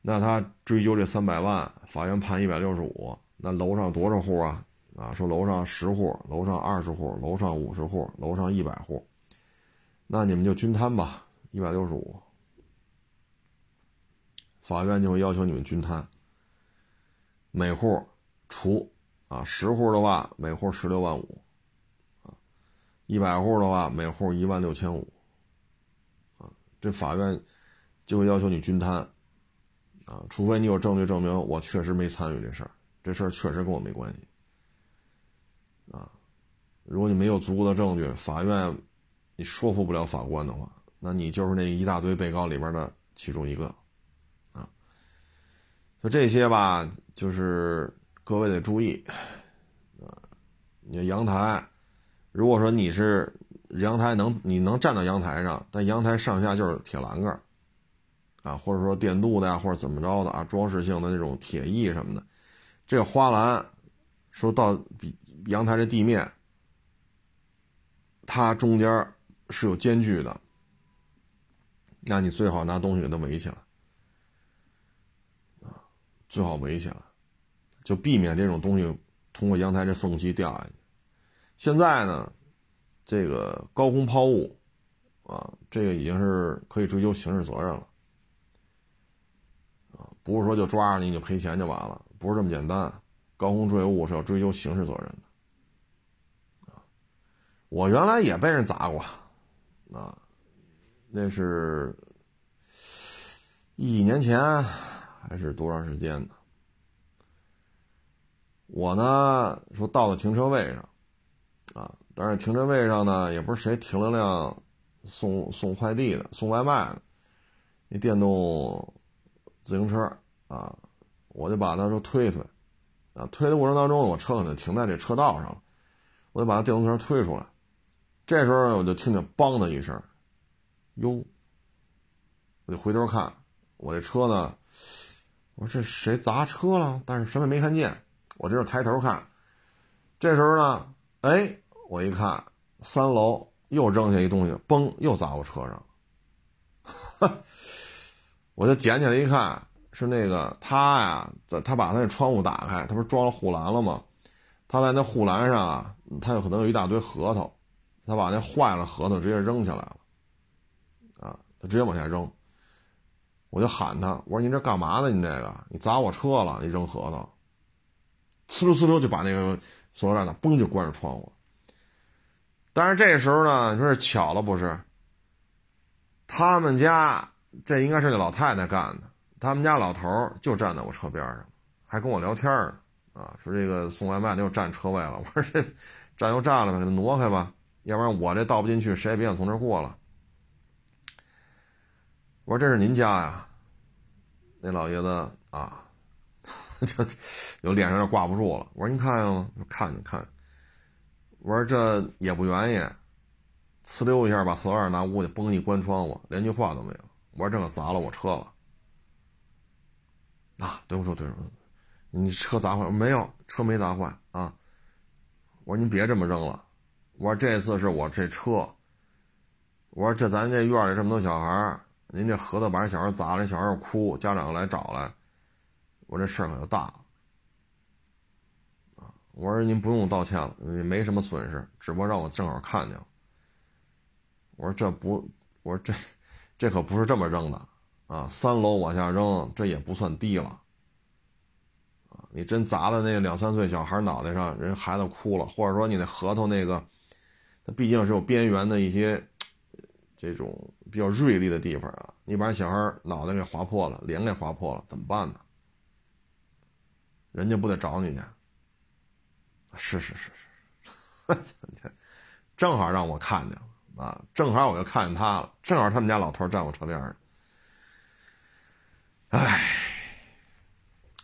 那他追究这三百万，法院判一百六十五，那楼上多少户啊？啊，说楼上十户，楼上二十户，楼上五十户，楼上一百户，那你们就均摊吧，一百六十五，法院就会要求你们均摊。每户除啊，十户的话，每户十六万五，啊，一百户的话，每户一万六千五，啊，这法院就会要求你均摊，啊，除非你有证据证明我确实没参与这事儿，这事儿确实跟我没关系，啊，如果你没有足够的证据，法院你说服不了法官的话，那你就是那一大堆被告里边的其中一个。啊就这些吧，就是各位得注意，啊，你阳台，如果说你是阳台能你能站到阳台上，但阳台上下就是铁栏杆啊，或者说电镀的呀，或者怎么着的啊，装饰性的那种铁艺什么的，这花篮，说到比阳台的地面，它中间是有间距的，那你最好拿东西给它围起来。最好围起来，就避免这种东西通过阳台这缝隙掉下去。现在呢，这个高空抛物啊，这个已经是可以追究刑事责任了啊，不是说就抓着你就赔钱就完了，不是这么简单。高空坠物是要追究刑事责任的。我原来也被人砸过啊，那是一年前还是多长时间呢？我呢说到了停车位上，啊，但是停车位上呢也不是谁停了辆送送快递的、送外卖的，那电动自行车啊，我就把它说推一推，啊，推的过程当中我车可能停在这车道上了，我就把它电动车推出来，这时候我就听见“梆”的一声，哟，我就回头看。我这车呢？我说这谁砸车了？但是什么也没看见。我这时候抬头看，这时候呢，哎，我一看三楼又扔下一东西，嘣，又砸我车上。我就捡起来一看，是那个他呀，在他把他那窗户打开，他不是装了护栏了吗？他在那护栏上啊，他有可能有一大堆核桃，他把那坏了核桃直接扔下来了，啊，他直接往下扔。我就喊他，我说：“你这干嘛呢？你这个，你砸我车了！你扔核桃，呲溜呲溜就把那个塑料袋呢，嘣就关上窗户。但是这时候呢，你说是巧了不是？他们家这应该是那老太太干的，他们家老头就站在我车边上，还跟我聊天呢。啊，说这个送外卖的又占车位了。我说这占就占了呗，给他挪开吧，要不然我这倒不进去，谁也别想从这过了。我说这是您家呀？那老爷子啊，就有脸上就挂不住了。我说您看见了吗？看看看。我说这也不愿意，呲溜一下把塑料袋拿屋去，嘣一关窗户，连句话都没有。我说这可砸了我车了。啊，对不住对不住，你车砸坏？没有，车没砸坏啊。我说您别这么扔了。我说这次是我这车。我说这咱这院里这么多小孩您这核桃把人小孩砸了，小孩又哭，家长来找来，我这事儿可就大了！我说您不用道歉了，也没什么损失，只不过让我正好看见了。我说这不，我说这这可不是这么扔的啊！三楼往下扔，这也不算低了啊！你真砸在那两三岁小孩脑袋上，人孩子哭了，或者说你那核桃那个，它毕竟是有边缘的一些。这种比较锐利的地方啊，你把小孩脑袋给划破了，脸给划破了，怎么办呢？人家不得找你去？是是是是，正好让我看见了啊！正好我就看见他了，正好他们家老头站我车边上。哎，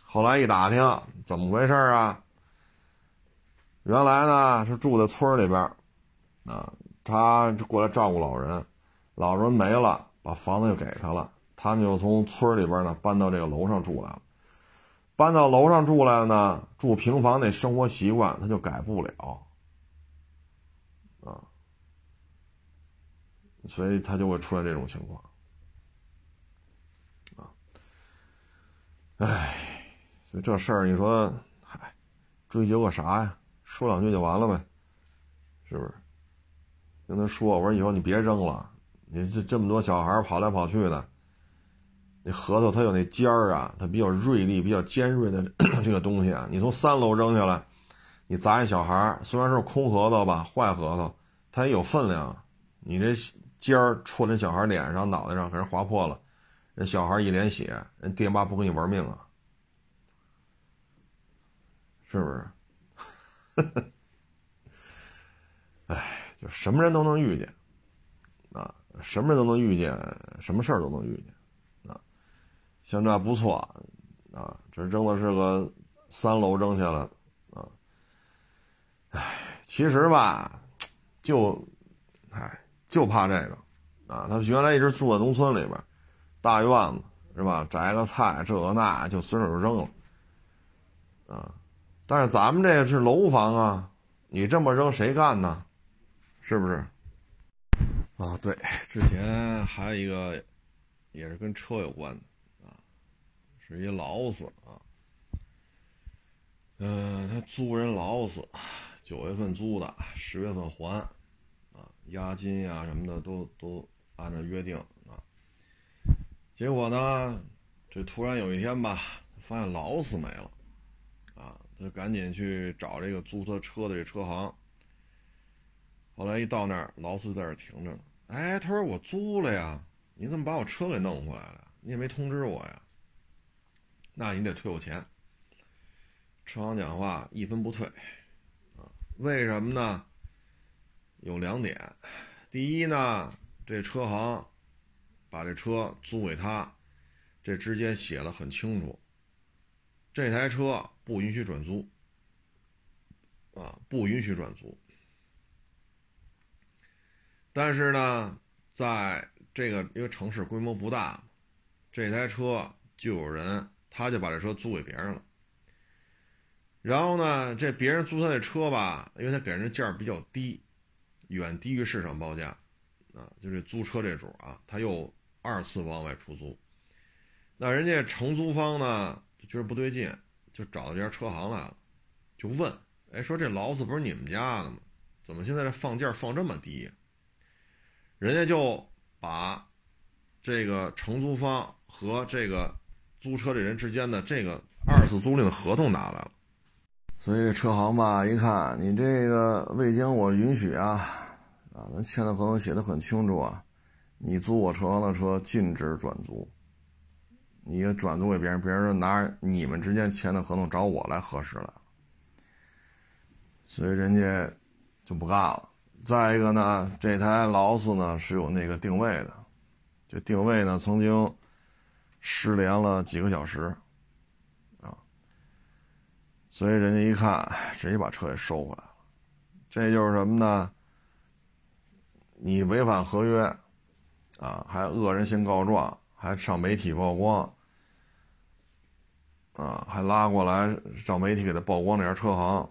后来一打听，怎么回事啊？原来呢是住在村里边啊，他过来照顾老人。老人没了，把房子就给他了，他就从村里边呢搬到这个楼上住来了。搬到楼上住来了呢，住平房那生活习惯他就改不了，啊，所以他就会出现这种情况，哎，就这事儿你说，嗨，追究个啥呀？说两句就完了呗，是不是？跟他说，我说以后你别扔了。你这这么多小孩跑来跑去的，那核桃它有那尖儿啊，它比较锐利、比较尖锐的 这个东西啊。你从三楼扔下来，你砸一小孩，虽然是空核桃吧，坏核桃，它也有分量。你这尖儿戳那小孩脸上、脑袋上，给人划破了，人小孩一脸血，人爹妈不跟你玩命啊？是不是？哎，就什么人都能遇见，啊。什么人都能遇见，什么事儿都能遇见，啊，像这不错，啊，这扔的是个三楼扔下来，啊，哎，其实吧，就，哎，就怕这个，啊，他原来一直住在农村里边，大院子是吧，摘个菜这个那就随手就扔了，啊，但是咱们这是楼房啊，你这么扔谁干呢？是不是？啊，对，之前还有一个，也是跟车有关的，啊，是一劳斯啊，嗯，他租人劳斯，九月份租的，十月份还，啊，押金呀什么的都都按照约定啊，结果呢，这突然有一天吧，发现劳斯没了，啊，他赶紧去找这个租他车的这车行，后来一到那儿，劳斯在这停着呢。哎，他说我租了呀，你怎么把我车给弄回来了？你也没通知我呀，那你得退我钱。车行讲话一分不退，啊，为什么呢？有两点，第一呢，这车行把这车租给他，这之间写了很清楚，这台车不允许转租，啊，不允许转租。但是呢，在这个因为城市规模不大，这台车就有人，他就把这车租给别人了。然后呢，这别人租他的车吧，因为他给人的价比较低，远低于市场报价，啊，就是租车这主啊，他又二次往外出租。那人家承租方呢就觉得不对劲，就找到这家车行来了，就问，哎，说这劳斯不是你们家的吗？怎么现在这放价放这么低？人家就把这个承租方和这个租车这人之间的这个二次租赁的合同拿来了。所以车行吧，一看你这个未经我允许啊，啊，咱签的合同写的很清楚啊，你租我车的车禁止转租，你转租给别人，别人拿你们之间签的合同找我来核实了，所以人家就不干了。再一个呢，这台劳斯呢是有那个定位的，这定位呢曾经失联了几个小时啊。所以人家一看，直接把车给收回来了。这就是什么呢？你违反合约，啊，还恶人先告状，还上媒体曝光，啊，还拉过来找媒体给他曝光那家车行。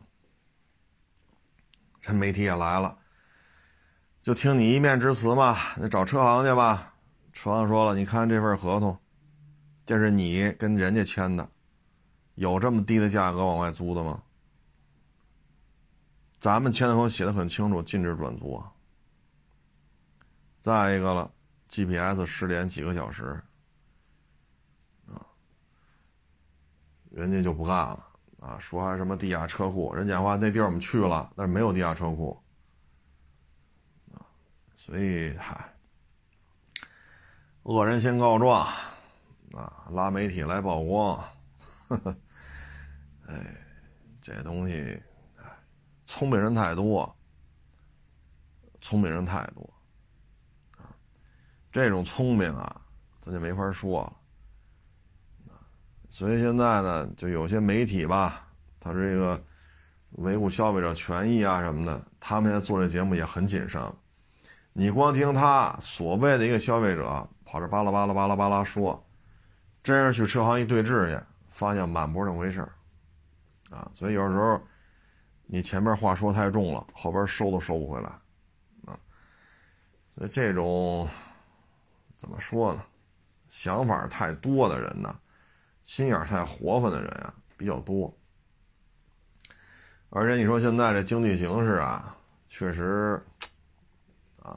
这媒体也来了，就听你一面之词嘛，那找车行去吧。车行说了，你看这份合同，这是你跟人家签的。有这么低的价格往外租的吗？咱们签的合同写的很清楚，禁止转租啊。再一个了，GPS 失联几个小时，啊，人家就不干了啊，说还什么地下车库，人讲话那地儿我们去了，但是没有地下车库，啊，所以嗨，恶人先告状，啊，拉媒体来曝光。呵呵，哎，这东西，聪明人太多，聪明人太多，这种聪明啊，咱就没法说了，所以现在呢，就有些媒体吧，他这个维护消费者权益啊什么的，他们现在做这节目也很谨慎。你光听他所谓的一个消费者跑这巴拉巴拉巴拉巴拉说，真是去车行一对质去。发现满不是那么回事啊，所以有时候你前面话说太重了，后边收都收不回来，啊，所以这种怎么说呢？想法太多的人呢，心眼太活泛的人啊比较多，而且你说现在这经济形势啊，确实啊，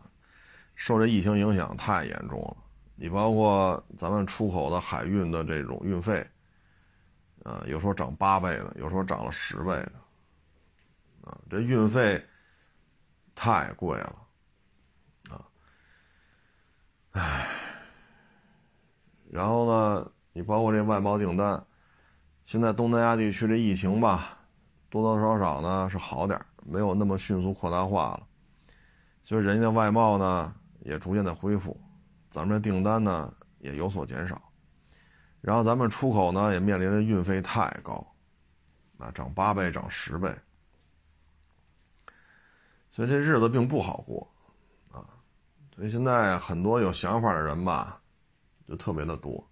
受这疫情影响太严重了。你包括咱们出口的海运的这种运费。啊，有时候涨八倍的，有时候涨了十倍的，啊，这运费太贵了，唉，然后呢，你包括这外贸订单，现在东南亚地区这疫情吧，多多少少呢是好点没有那么迅速扩大化了，所以人家外贸呢也逐渐在恢复，咱们这订单呢也有所减少。然后咱们出口呢也面临着运费太高，啊，涨八倍、涨十倍，所以这日子并不好过，所以现在很多有想法的人吧，就特别的多，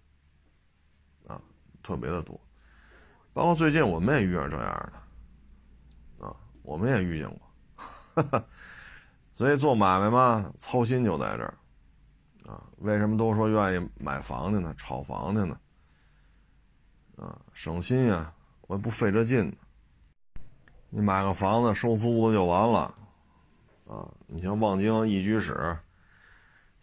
啊，特别的多，包括最近我们也遇上这样的，啊，我们也遇见过，所以做买卖嘛，操心就在这儿，啊，为什么都说愿意买房子呢？炒房子呢？啊，省心呀！我也不费这劲。你买个房子收租子就完了，啊，你像望京一居室，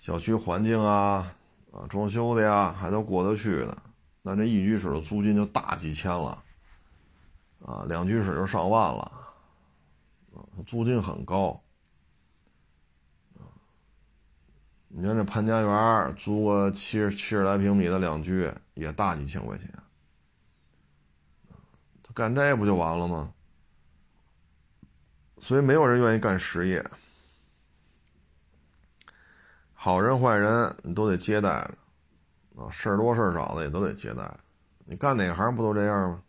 小区环境啊，啊，装修的呀，还都过得去的。那这一居室的租金就大几千了，啊，两居室就上万了，啊，租金很高，你看这潘家园租个七十七十来平米的两居，也大几千块钱。他干这不就完了吗？所以没有人愿意干实业。好人坏人你都得接待啊，事儿多事儿少的也都得接待。你干哪行不都这样吗？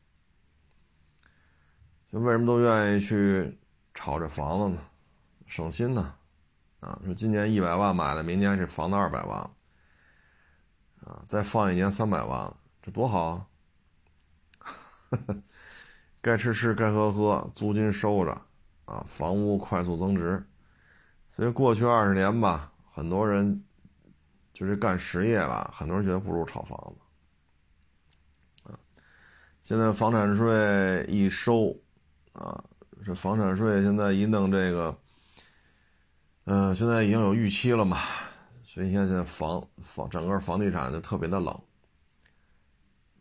就为什么都愿意去炒这房子呢？省心呢。啊，说今年一百万买的，明年这房子二百万了，啊，再放一年三百万了，这多好啊！该吃吃，该喝喝，租金收着，啊，房屋快速增值。所以过去二十年吧，很多人就是干实业吧，很多人觉得不如炒房子。啊，现在房产税一收，啊，这房产税现在一弄这个。嗯，现在已经有预期了嘛，所以现在房房整个房地产就特别的冷，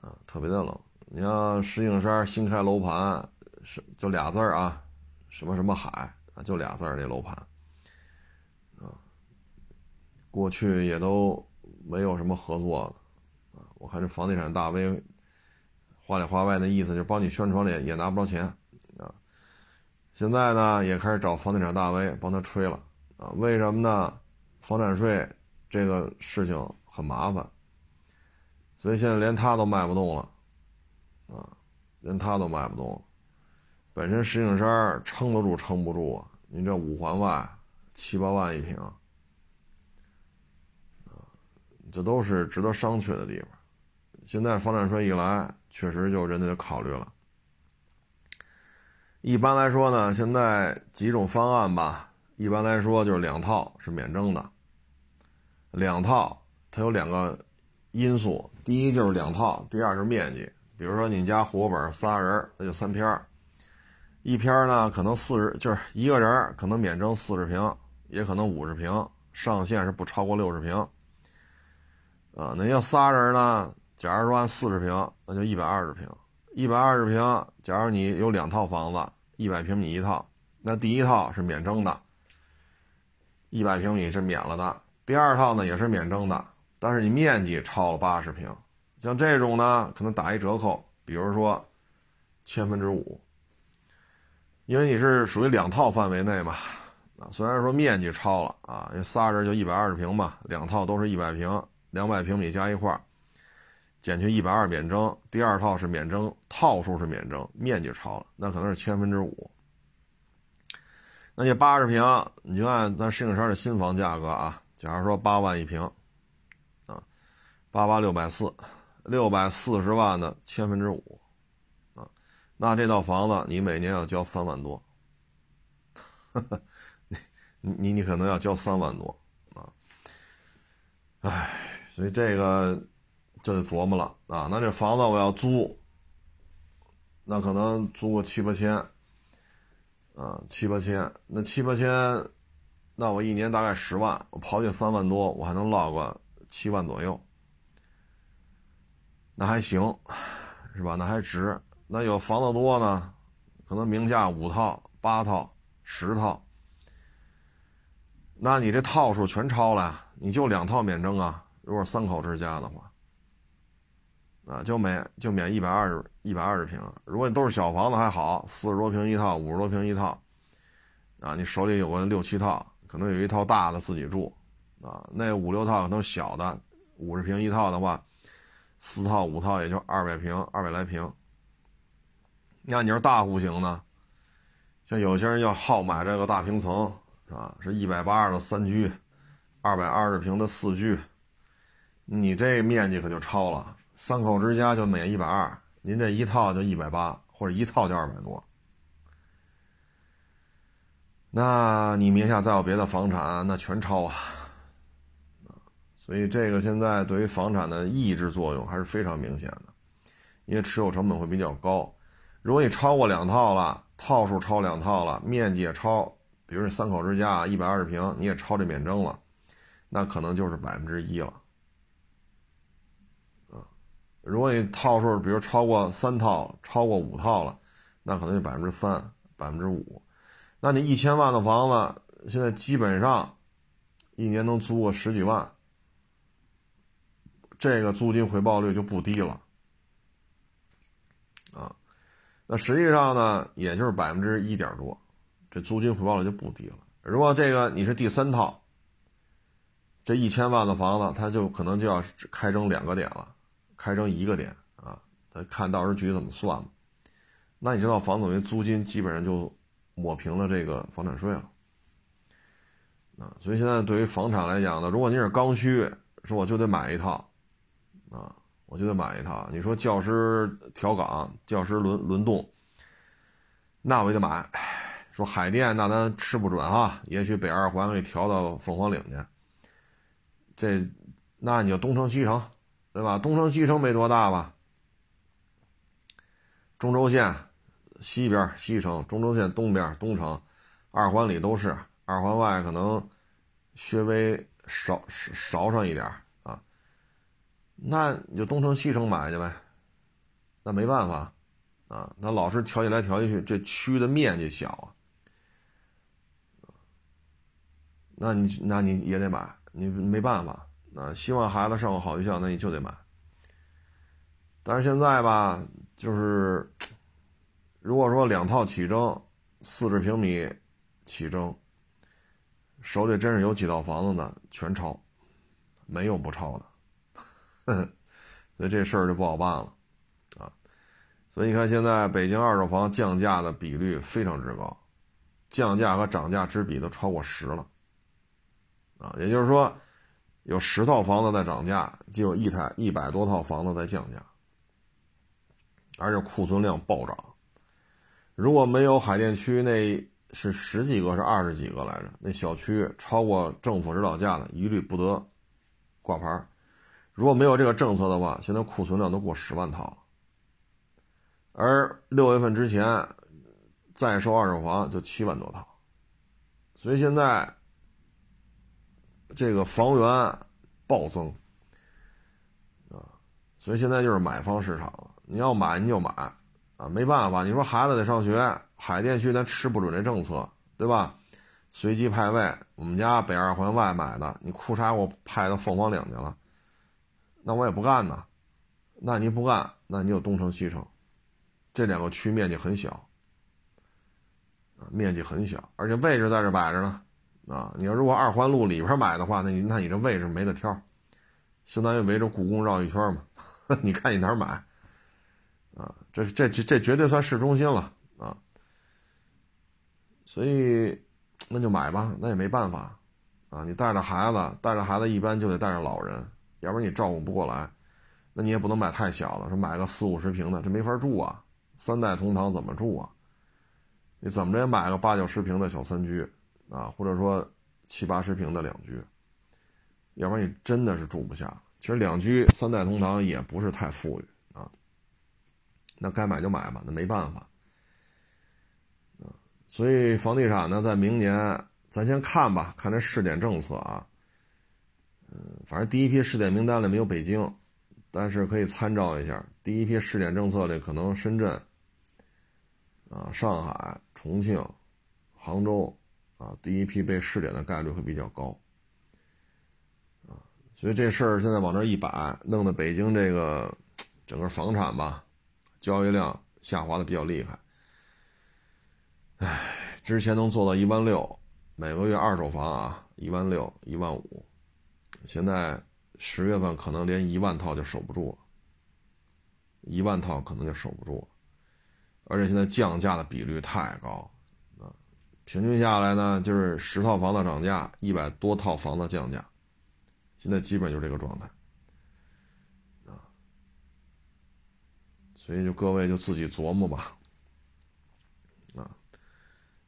啊，特别的冷。你像石景山新开楼盘，是就俩字儿啊，什么什么海啊，就俩字儿这楼盘，过去也都没有什么合作的，啊，我看这房地产大 V，话里话外的意思就是帮你宣传也也拿不着钱，啊，现在呢也开始找房地产大 V 帮他吹了。啊，为什么呢？房产税这个事情很麻烦，所以现在连他都卖不动了，啊，连他都卖不动。本身石景山撑得住撑不住啊？你这五环外七八万一平，这都是值得商榷的地方。现在房产税一来，确实就人家就考虑了。一般来说呢，现在几种方案吧。一般来说就是两套是免征的，两套它有两个因素，第一就是两套，第二是面积。比如说你家户口本仨人，那就三篇一篇呢可能四十，就是一个人可能免征四十平，也可能五十平，上限是不超过六十平。啊，那要仨人呢，假如说按四十平，那就一百二十平，一百二十平，假如你有两套房子，一百平米一套，那第一套是免征的。一百平米是免了的，第二套呢也是免征的，但是你面积超了八十平，像这种呢可能打一折扣，比如说千分之五，因为你是属于两套范围内嘛，啊，虽然说面积超了啊，因为仨人就一百二十平嘛，两套都是一百平，两百平米加一块，减去一百二免征，第二套是免征，套数是免征，面积超了，那可能是千分之五。那你八十平，你就按咱石景山的新房价格啊，假如说八万一平，啊，八八六百四，六百四十万的千分之五，啊，那这套房子你每年要交三万多，你你你可能要交三万多啊，唉，所以这个就得琢磨了啊，那这房子我要租，那可能租个七八千。啊，七八千，那七八千，那我一年大概十万，我刨去三万多，我还能落个七万左右，那还行，是吧？那还值。那有房子多呢，可能名下五套、八套、十套，那你这套数全超了，你就两套免征啊。如果三口之家的话。啊，就免就免一百二十一百二十平。如果你都是小房子还好，四十多平一套，五十多平一套，啊，你手里有个六七套，可能有一套大的自己住，啊，那五六套可能小的，五十平一套的话，四套五套也就二百平二百来平。那你要大户型呢，像有些人要好买这个大平层，是吧？是一百八十的三居，二百二十平的四居，你这面积可就超了。三口之家就免一百二，您这一套就一百八，或者一套就二百多。那你名下再有别的房产，那全超啊！所以这个现在对于房产的抑制作用还是非常明显的，因为持有成本会比较高。如果你超过两套了，套数超两套了，面积也超，比如三口之家一百二十平，你也超这免征了，那可能就是百分之一了。如果你套数，比如超过三套、超过五套了，那可能就百分之三、百分之五。那你一千万的房子，现在基本上一年能租个十几万，这个租金回报率就不低了，啊，那实际上呢，也就是百分之一点多，这租金回报率就不低了。如果这个你是第三套，这一千万的房子，它就可能就要开征两个点了，开征一个点啊，咱看到时候具体怎么算吧。那你知道房子为租金基本上就抹平了这个房产税了。啊，所以现在对于房产来讲呢，如果你是刚需，说我就得买一套，啊，我就得买一套。你说教师调岗、教师轮轮动，那我也得买。说海淀，那咱吃不准哈，也许北二环给调到凤凰岭去。这，那你就东城西城，对吧？东城西城没多大吧？中轴线西边西城，中轴线东边东城，二环里都是。二环外可能稍微少少上一点啊，那你就东城西城买去呗，那没办法啊，那老是调起来调进去，这区的面积小啊，那你那你也得买，你没办法啊，希望孩子上个好学校，那你就得买。但是现在吧，就是如果说两套起征，四十平米起征。手里真是有几套房子呢，全抄，没有不抄的，所以这事儿就不好办了，啊，所以你看现在北京二手房降价的比率非常之高，降价和涨价之比都超过十了，啊，也就是说，有十套房子在涨价，就有一台一百多套房子在降价，而且库存量暴涨，如果没有海淀区那。是十几个，是二十几个来着？那小区超过政府指导价的，一律不得挂牌。如果没有这个政策的话，现在库存量都过十万套了。而六月份之前在售二手房就七万多套，所以现在这个房源暴增啊，所以现在就是买方市场。你要买你就买啊，没办法，你说孩子得上学。海淀区咱吃不准这政策，对吧？随机派位，我们家北二环外买的，你裤衩给我派到凤凰岭去了，那我也不干呢。那你不干，那你有东城西城，这两个区面积很小啊，面积很小，而且位置在这摆着呢。啊，你要如果二环路里边买的话，那你那你这位置没得挑，相当于围着故宫绕一圈嘛。你看你哪儿买？啊，这这这这绝对算市中心了啊。所以，那就买吧，那也没办法，啊，你带着孩子，带着孩子一般就得带着老人，要不然你照顾不过来，那你也不能买太小的，说买个四五十平的，这没法住啊，三代同堂怎么住啊？你怎么着也买个八九十平的小三居，啊，或者说七八十平的两居，要不然你真的是住不下。其实两居三代同堂也不是太富裕啊，那该买就买吧，那没办法。所以房地产呢，在明年咱先看吧，看这试点政策啊。嗯，反正第一批试点名单里没有北京，但是可以参照一下。第一批试点政策里，可能深圳、啊上海、重庆、杭州啊，第一批被试点的概率会比较高。啊，所以这事儿现在往这一摆，弄得北京这个整个房产吧，交易量下滑的比较厉害。唉，之前能做到一万六，每个月二手房啊，一万六、一万五，现在十月份可能连一万套就守不住了，一万套可能就守不住了，而且现在降价的比率太高，平均下来呢，就是十套房子涨价，一百多套房子降价，现在基本就是这个状态啊，所以就各位就自己琢磨吧。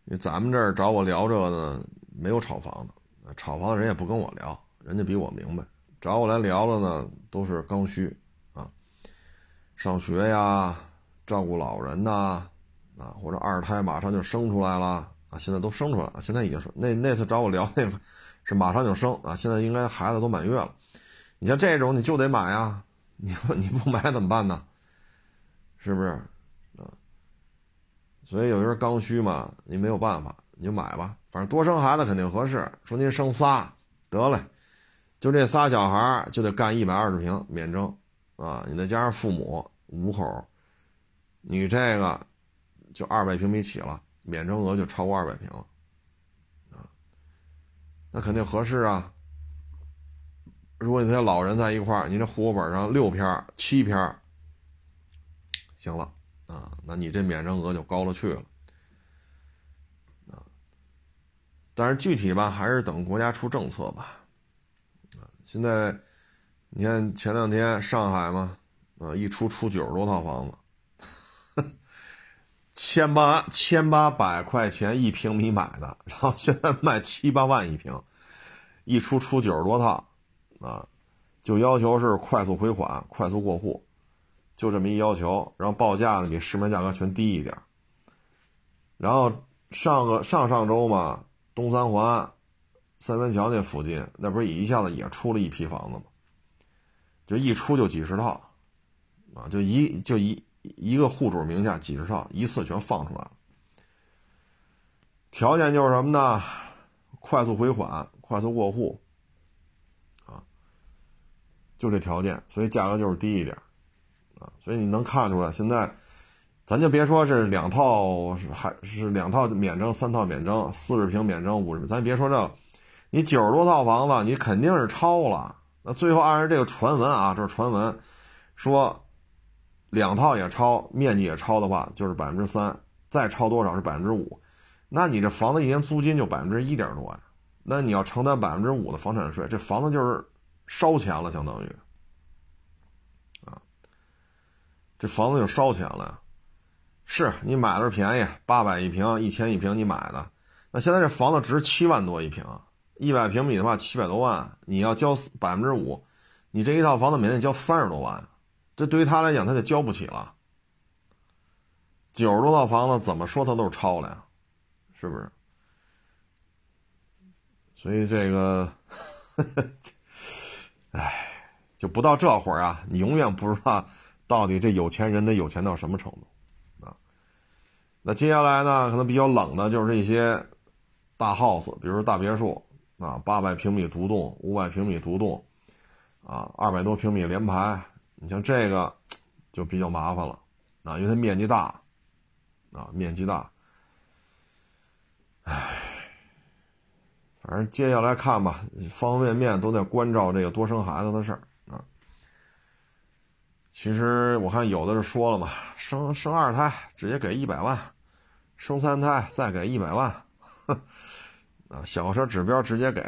因为咱们这儿找我聊这个呢，没有炒房的，炒房的人也不跟我聊，人家比我明白。找我来聊了呢，都是刚需啊，上学呀，照顾老人呐，啊，或者二胎马上就生出来了啊，现在都生出来了，现在已经是那那次找我聊 那个是马上就生啊，现在应该孩子都满月了。你像这种你就得买啊，你你不买怎么办呢？是不是？所以有时候刚需嘛，你没有办法，你就买吧。反正多生孩子肯定合适。说您生仨，得嘞，就这仨小孩就得干一百二十平免征啊！你再加上父母五口，你这个就二百平米起了，免征额就超过二百平了啊！那肯定合适啊！如果你这老人在一块儿，你这户口本上六篇、七篇，行了啊，那你这免征额就高了去了。啊但是具体吧，还是等国家出政策吧。啊，现在你看前两天上海嘛，啊，一出出九十多套房子，千八千八百块钱一平米买的，然后现在卖七八万一平，一出出九十多套，啊，就要求是快速回款、快速过户，就这么一要求，然后报价呢比市面价格全低一点。然后上个上上周嘛。东三环、三元桥那附近，那不是一下子也出了一批房子吗？就一出就几十套，啊，就一就一一个户主名下几十套，一次全放出来了。条件就是什么呢？快速回款、快速过户，啊，就这条件，所以价格就是低一点，啊，所以你能看出来现在。咱就别说是两套，还是两套免征，三套免征，四十平免征，五十，咱别说这，你九十多套房子，你肯定是超了。那最后按照这个传闻啊，这是传闻，说两套也超，面积也超的话，就是百分之三，再超多少是百分之五，那你这房子一年租金就百分之一点多呀，那你要承担百分之五的房产税，这房子就是烧钱了，相当于，啊，这房子就烧钱了。是你买的是便宜，八百一平，一千一平，你买的。那现在这房子值七万多一平，一百平米的话七百多万，你要交百分之五，你这一套房子每年交三十多万，这对于他来讲他就交不起了。九十多套房子怎么说他都是超了呀，是不是？所以这个，唉，就不到这会儿啊，你永远不知道到底这有钱人得有钱到什么程度。啊那接下来呢？可能比较冷的就是这些大 house，比如大别墅啊，八百平米独栋、五百平米独栋，啊，二百多平米连排。你像这个就比较麻烦了啊，因为它面积大啊，面积大。唉，反正接下来看吧，方方面面都在关照这个多生孩子的事儿啊。其实我看有的是说了嘛，生生二胎直接给一百万。生三胎再给一百万，啊，小车指标直接给，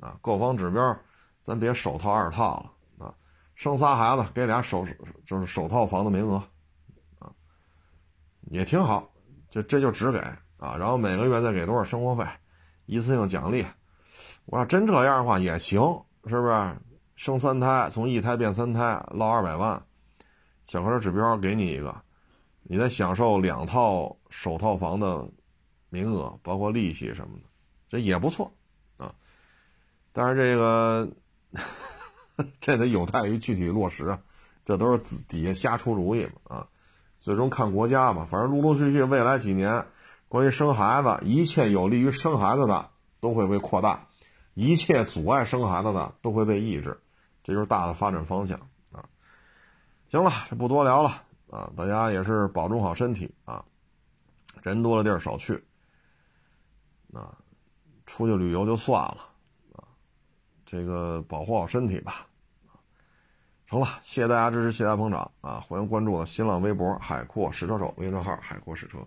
啊，购房指标咱别首套二套了，生仨孩子给俩首就是首套房的名额，啊，也挺好，就这就只给啊，然后每个月再给多少生活费，一次性奖励，我要真这样的话也行，是不是？生三胎从一胎变三胎捞二百万，小客车指标给你一个。你再享受两套首套房的名额，包括利息什么的，这也不错啊。但是这个 这得有待于具体落实啊，这都是底下瞎出主意嘛啊。最终看国家嘛，反正陆陆续续未来几年，关于生孩子，一切有利于生孩子的都会被扩大，一切阻碍生孩子的都会被抑制，这就是大的发展方向啊。行了，这不多聊了。啊，大家也是保重好身体啊！人多的地儿少去，啊，出去旅游就算了，这个保护好身体吧，成了，谢谢大家支持，谢谢大家捧场啊！欢迎关注我的新浪微博“海阔试车手”微信号“海阔试车”。